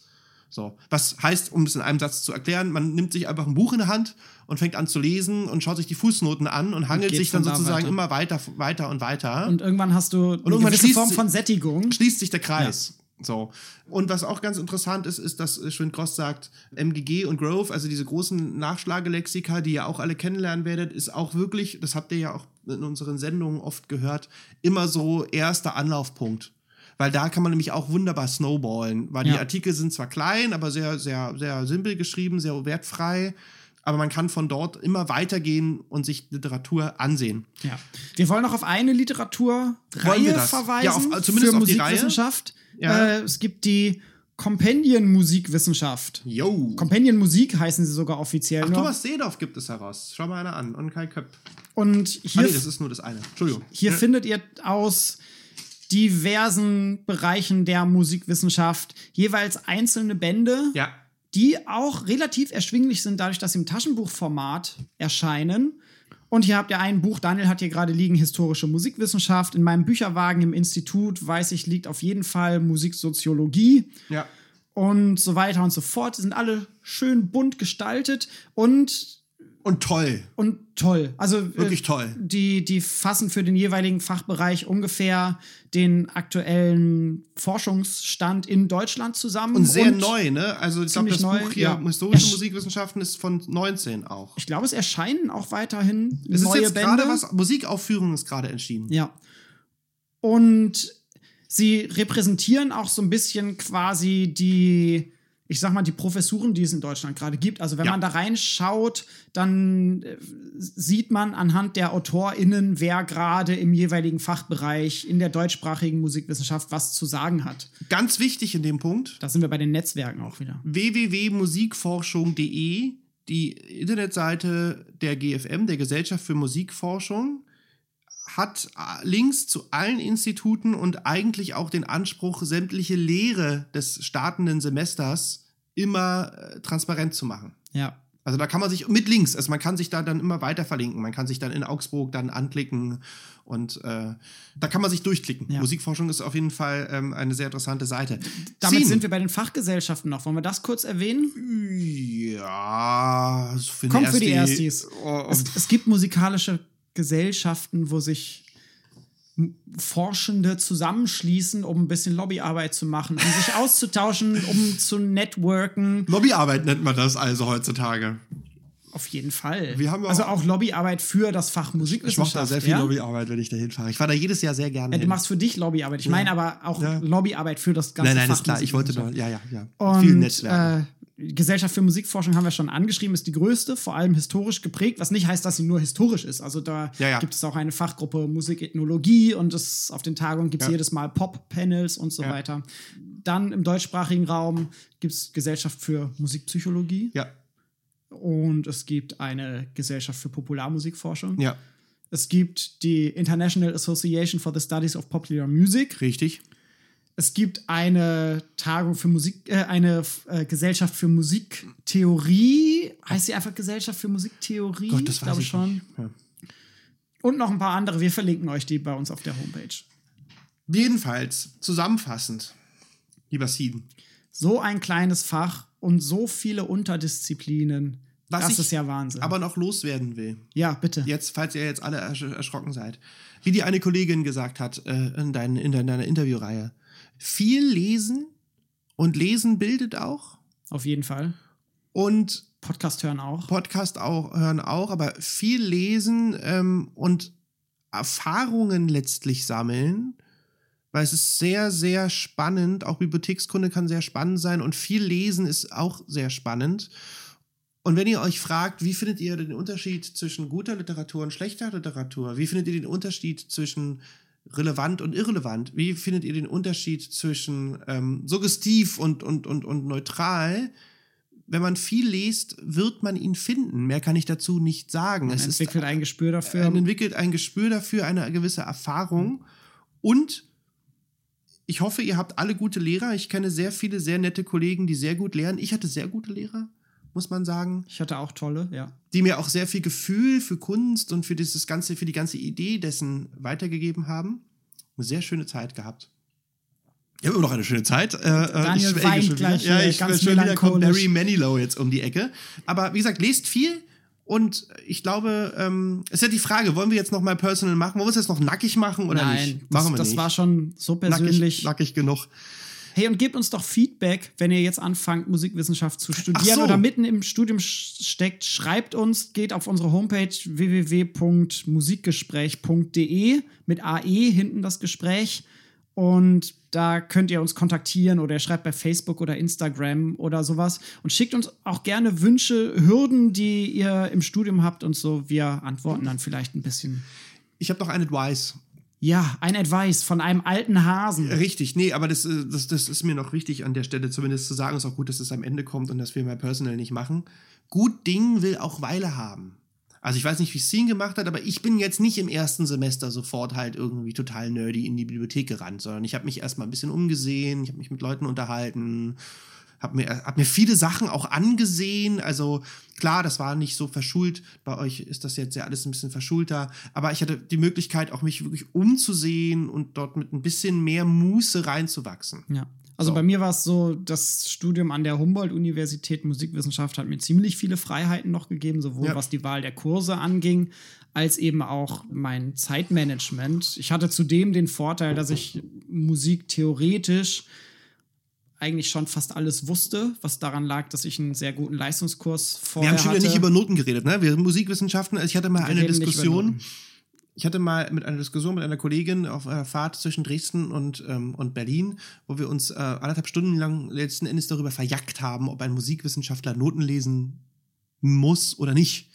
So, was heißt, um es in einem Satz zu erklären, man nimmt sich einfach ein Buch in der Hand und fängt an zu lesen und schaut sich die Fußnoten an und hangelt geht sich dann da sozusagen weiter. immer weiter, weiter und weiter. Und irgendwann hast du eine irgendwann gewisse schließt Form von Sättigung. schließt sich der Kreis. So. Und was auch ganz interessant ist, ist, dass Schwind-Gross sagt, MGG und Grove, also diese großen Nachschlagelexika, die ihr auch alle kennenlernen werdet, ist auch wirklich, das habt ihr ja auch in unseren Sendungen oft gehört, immer so erster Anlaufpunkt. Weil da kann man nämlich auch wunderbar snowballen, weil Ja. die Artikel sind zwar klein, aber sehr, sehr, sehr simpel geschrieben, sehr wertfrei. aber man kann von dort immer weitergehen und sich Literatur ansehen. Ja. Wir wollen noch auf eine Literaturreihe verweisen Ja, auf- zumindest für auf die Musikwissenschaft. Ja. Äh, es gibt die Companion Musikwissenschaft. Yo. Companion Musik heißen sie sogar offiziell. Ach, nur. Thomas Seedorf gibt es heraus. Schau mal einer an. Und Kai Köpp. Und Ah, hier, nee, das ist nur das eine. Entschuldigung. hier Ja. findet ihr aus diversen Bereichen der Musikwissenschaft jeweils einzelne Bände, Ja. die auch relativ erschwinglich sind, dadurch, dass sie im Taschenbuchformat erscheinen. Und hier habt ihr ein Buch, Daniel hat hier gerade liegen, Historische Musikwissenschaft. In meinem Bücherwagen im Institut, weiß ich, liegt auf jeden Fall Musiksoziologie Ja. und so weiter und so fort. Die sind alle schön bunt gestaltet und Und toll. und toll. Also Wirklich äh, toll. Die, die fassen für den jeweiligen Fachbereich ungefähr den aktuellen Forschungsstand in Deutschland zusammen. Und sehr neu, ne? Also ich glaube, das neu, Buch hier, ja. Historische Ersch- Musikwissenschaften, ist von 19 auch. Ich glaube, es erscheinen auch weiterhin Es ist neue jetzt Bände. gerade was, Musikaufführung ist gerade entschieden. Ja. Und sie repräsentieren auch so ein bisschen quasi die, ich sag mal, die Professuren, die es in Deutschland gerade gibt. Also wenn Ja. man da reinschaut, dann äh, sieht man anhand der AutorInnen, wer gerade im jeweiligen Fachbereich in der deutschsprachigen Musikwissenschaft was zu sagen hat. Ganz wichtig in dem Punkt, Da sind wir bei den Netzwerken auch wieder. www.musikforschung.de, die Internetseite der GFM, der Gesellschaft für Musikforschung, hat äh, Links zu allen Instituten und eigentlich auch den Anspruch, sämtliche Lehre des startenden Semesters immer äh, transparent zu machen. Ja. Also da kann man sich mit Links, also man kann sich da dann immer weiter verlinken. Man kann sich dann in Augsburg dann anklicken und äh, da kann man sich durchklicken. Ja. Musikforschung ist auf jeden Fall ähm, eine sehr interessante Seite. Damit Zehn. sind wir bei den Fachgesellschaften noch. Wollen wir das kurz erwähnen? Ja, für, Kommt für die Erstis. Oh, Es, es gibt musikalische Gesellschaften, wo sich Forschende zusammenschließen, um ein bisschen Lobbyarbeit zu machen, um sich auszutauschen, um zu networken. Lobbyarbeit nennt man das also heutzutage. Auf jeden Fall. Haben ja also auch- auch Lobbyarbeit für das Fach Ich mache Musikwissenschaft. da sehr viel ja? Lobbyarbeit, wenn ich da hinfahre. Ich fahre da jedes Jahr sehr gerne Ja, du machst für dich Lobbyarbeit. Ich meine aber auch Ja. Lobbyarbeit für das ganze nein, nein, Fach ist klar. Ich wollte Musikwissenschaft. ja, ja, ja. Viel Und Netzwerk. äh, Gesellschaft für Musikforschung haben wir schon angeschrieben, ist die größte, vor allem historisch geprägt, was nicht heißt, dass sie nur historisch ist. Also da Ja, ja. gibt es auch eine Fachgruppe Musikethnologie und das, auf den Tagungen gibt es Ja. jedes Mal Pop-Panels und so weiter. Dann im deutschsprachigen Raum gibt es Gesellschaft für Musikpsychologie ja, und es gibt eine Gesellschaft für Popularmusikforschung. ja, Es gibt die International Association for the Studies of Popular Music. richtig. Es gibt eine Tagung für Musik, äh, eine äh, Gesellschaft für Musiktheorie. Heißt sie einfach Gesellschaft für Musiktheorie? Gott, das weiß glaube ich schon. Ja. Und noch ein paar andere. Wir verlinken euch die bei uns auf der Homepage. Jedenfalls, zusammenfassend, lieber Sieden, So ein kleines Fach und so viele Unterdisziplinen. Was das ist ja Wahnsinn. aber noch loswerden will. ja, bitte. Jetzt, falls ihr jetzt alle ersch erschrocken seid. Wie die eine Kollegin gesagt hat äh, in, dein, in deiner Interviewreihe. Viel lesen und lesen bildet auch Auf jeden Fall. und Podcast hören auch. Podcast auch hören auch, aber viel lesen ähm, und Erfahrungen letztlich sammeln, weil es ist sehr, sehr spannend. Auch Bibliothekskunde kann sehr spannend sein und viel lesen ist auch sehr spannend. Und wenn ihr euch fragt, wie findet ihr den Unterschied zwischen guter Literatur und schlechter Literatur? Wie findet ihr den Unterschied zwischen relevant und irrelevant? Wie findet ihr den Unterschied zwischen ähm, suggestiv und, und, und, und neutral? Wenn man viel liest, wird man ihn finden. Mehr kann ich dazu nicht sagen. Man es ist entwickelt ein Gespür dafür. man entwickelt ein Gespür dafür, eine gewisse Erfahrung. Und ich hoffe, ihr habt alle gute Lehrer. Ich kenne sehr viele sehr nette Kollegen, die sehr gut lehren. Ich hatte sehr gute Lehrer, muss man sagen, ich hatte auch tolle, ja. die mir auch sehr viel Gefühl für Kunst und für dieses ganze, für die ganze Idee dessen weitergegeben haben. Eine sehr schöne Zeit gehabt. Ich habe immer noch eine schöne Zeit. Äh, äh, Daniel ich weint schon wieder. gleich Ja, ich ganz schon wieder kommt. Barry Manilow jetzt um die Ecke. Aber wie gesagt, lest viel. Und ich glaube, ähm, es ist ja die Frage, wollen wir jetzt noch mal personal machen? Wollen wir es jetzt noch nackig machen oder Nein, nicht? das, Machen wir das nicht. war schon so nackig, persönlich. nackig genug. Hey, und gebt uns doch Feedback, wenn ihr jetzt anfangt, Musikwissenschaft zu studieren so. oder mitten im Studium steckt. Schreibt uns, geht auf unsere Homepage www.musikgespräch.de mit AE hinten das Gespräch Und da könnt ihr uns kontaktieren oder ihr schreibt bei Facebook oder Instagram oder sowas und schickt uns auch gerne Wünsche, Hürden, die ihr im Studium habt und so. Wir antworten dann vielleicht ein bisschen. Ich habe noch ein Advice. Ja, ein Advice von einem alten Hasen. Richtig, nee, aber das, äh, das, das ist mir noch wichtig an der Stelle zumindest zu sagen. Ist auch gut, dass es am Ende kommt und dass wir mehr Personal nicht machen. Gut Ding will auch Weile haben. Also ich weiß nicht, wie Scene gemacht hat, aber ich bin jetzt nicht im ersten Semester sofort halt irgendwie total nerdy in die Bibliothek gerannt, sondern ich habe mich erstmal ein bisschen umgesehen, ich habe mich mit Leuten unterhalten, habe mir, hab mir viele Sachen auch angesehen. Also klar, das war nicht so verschult. Bei euch ist das jetzt ja alles ein bisschen verschulter. Aber ich hatte die Möglichkeit, auch mich wirklich umzusehen und dort mit ein bisschen mehr Muße reinzuwachsen. Ja. Also So. bei mir war es so, das Studium an der Humboldt-Universität Musikwissenschaft hat mir ziemlich viele Freiheiten noch gegeben, sowohl Ja. was die Wahl der Kurse anging, als eben auch mein Zeitmanagement. Ich hatte zudem den Vorteil, dass ich Musik theoretisch eigentlich schon fast alles wusste, was daran lag, dass ich einen sehr guten Leistungskurs Wir vorher haben schon wieder hatte. nicht über Noten geredet, ne? Wir Musikwissenschaften, also ich hatte mal Wir eine Diskussion. Ich hatte mal mit einer Diskussion mit einer Kollegin auf einer Fahrt zwischen Dresden und, ähm, und Berlin, wo wir uns äh, anderthalb Stunden lang letzten Endes darüber verjagt haben, ob ein Musikwissenschaftler Noten lesen muss oder nicht.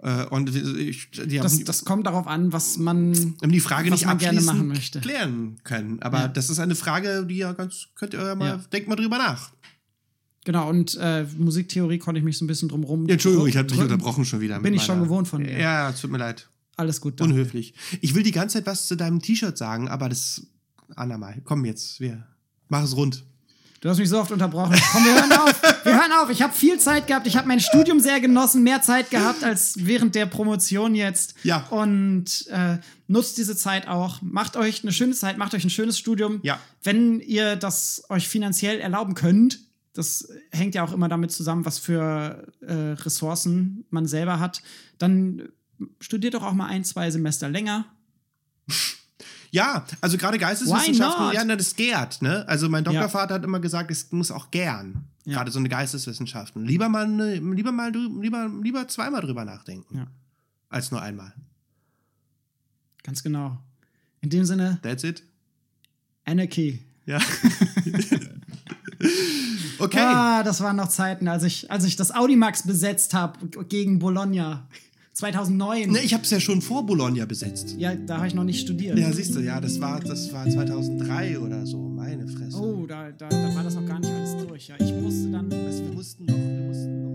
Äh, und ich, die haben, das, das kommt darauf an, was man haben die Frage nicht man gerne abschließend machen möchte. klären können. Aber Ja. das ist eine Frage, die ja ganz, könnt ihr mal, Ja. denkt mal drüber nach. Genau, und äh, Musiktheorie konnte ich mich so ein bisschen drum rum. Ja, Entschuldigung, ich habe dich unterbrochen schon wieder. Bin ich schon gewohnt von dir. Ja, es tut mir leid. Alles gut. dann. Unhöflich. Ich will die ganze Zeit was zu deinem T-Shirt sagen, aber das andermal. Komm jetzt, wir machen es rund. Du hast mich so oft unterbrochen. Komm, wir hören auf. Wir hören auf. Ich habe viel Zeit gehabt. Ich habe mein Studium sehr genossen, mehr Zeit gehabt als während der Promotion jetzt. Ja. Und äh, nutzt diese Zeit auch. Macht euch eine schöne Zeit, macht euch ein schönes Studium. Ja. Wenn ihr das euch finanziell erlauben könnt, das hängt ja auch immer damit zusammen, was für äh, Ressourcen man selber hat, dann studiert doch auch mal ein, zwei Semester länger. Ja, also gerade Geisteswissenschaften, ja, das gärt, ne? Also mein Ja. Doktorvater hat immer gesagt, es muss auch gern. Ja. Gerade so eine Geisteswissenschaften. Lieber mal, ne- lieber mal, lieber, lieber zweimal drüber nachdenken. Ja. Als nur einmal. Ganz genau. In dem Sinne, That's it. Anarchy. Ja. okay. Ah, das waren noch Zeiten, als ich, als ich das Audimax besetzt habe gegen Bologna. 2009. Ne, ich habe es ja schon vor Bologna besetzt. ja, da habe ich noch nicht studiert. Ja, siehst du, ja, das war, das war 2003 oder so, meine Fresse. Oh, da, da, da war das noch gar nicht alles durch. Ja, ich musste dann. Du, wir mussten noch, wir mussten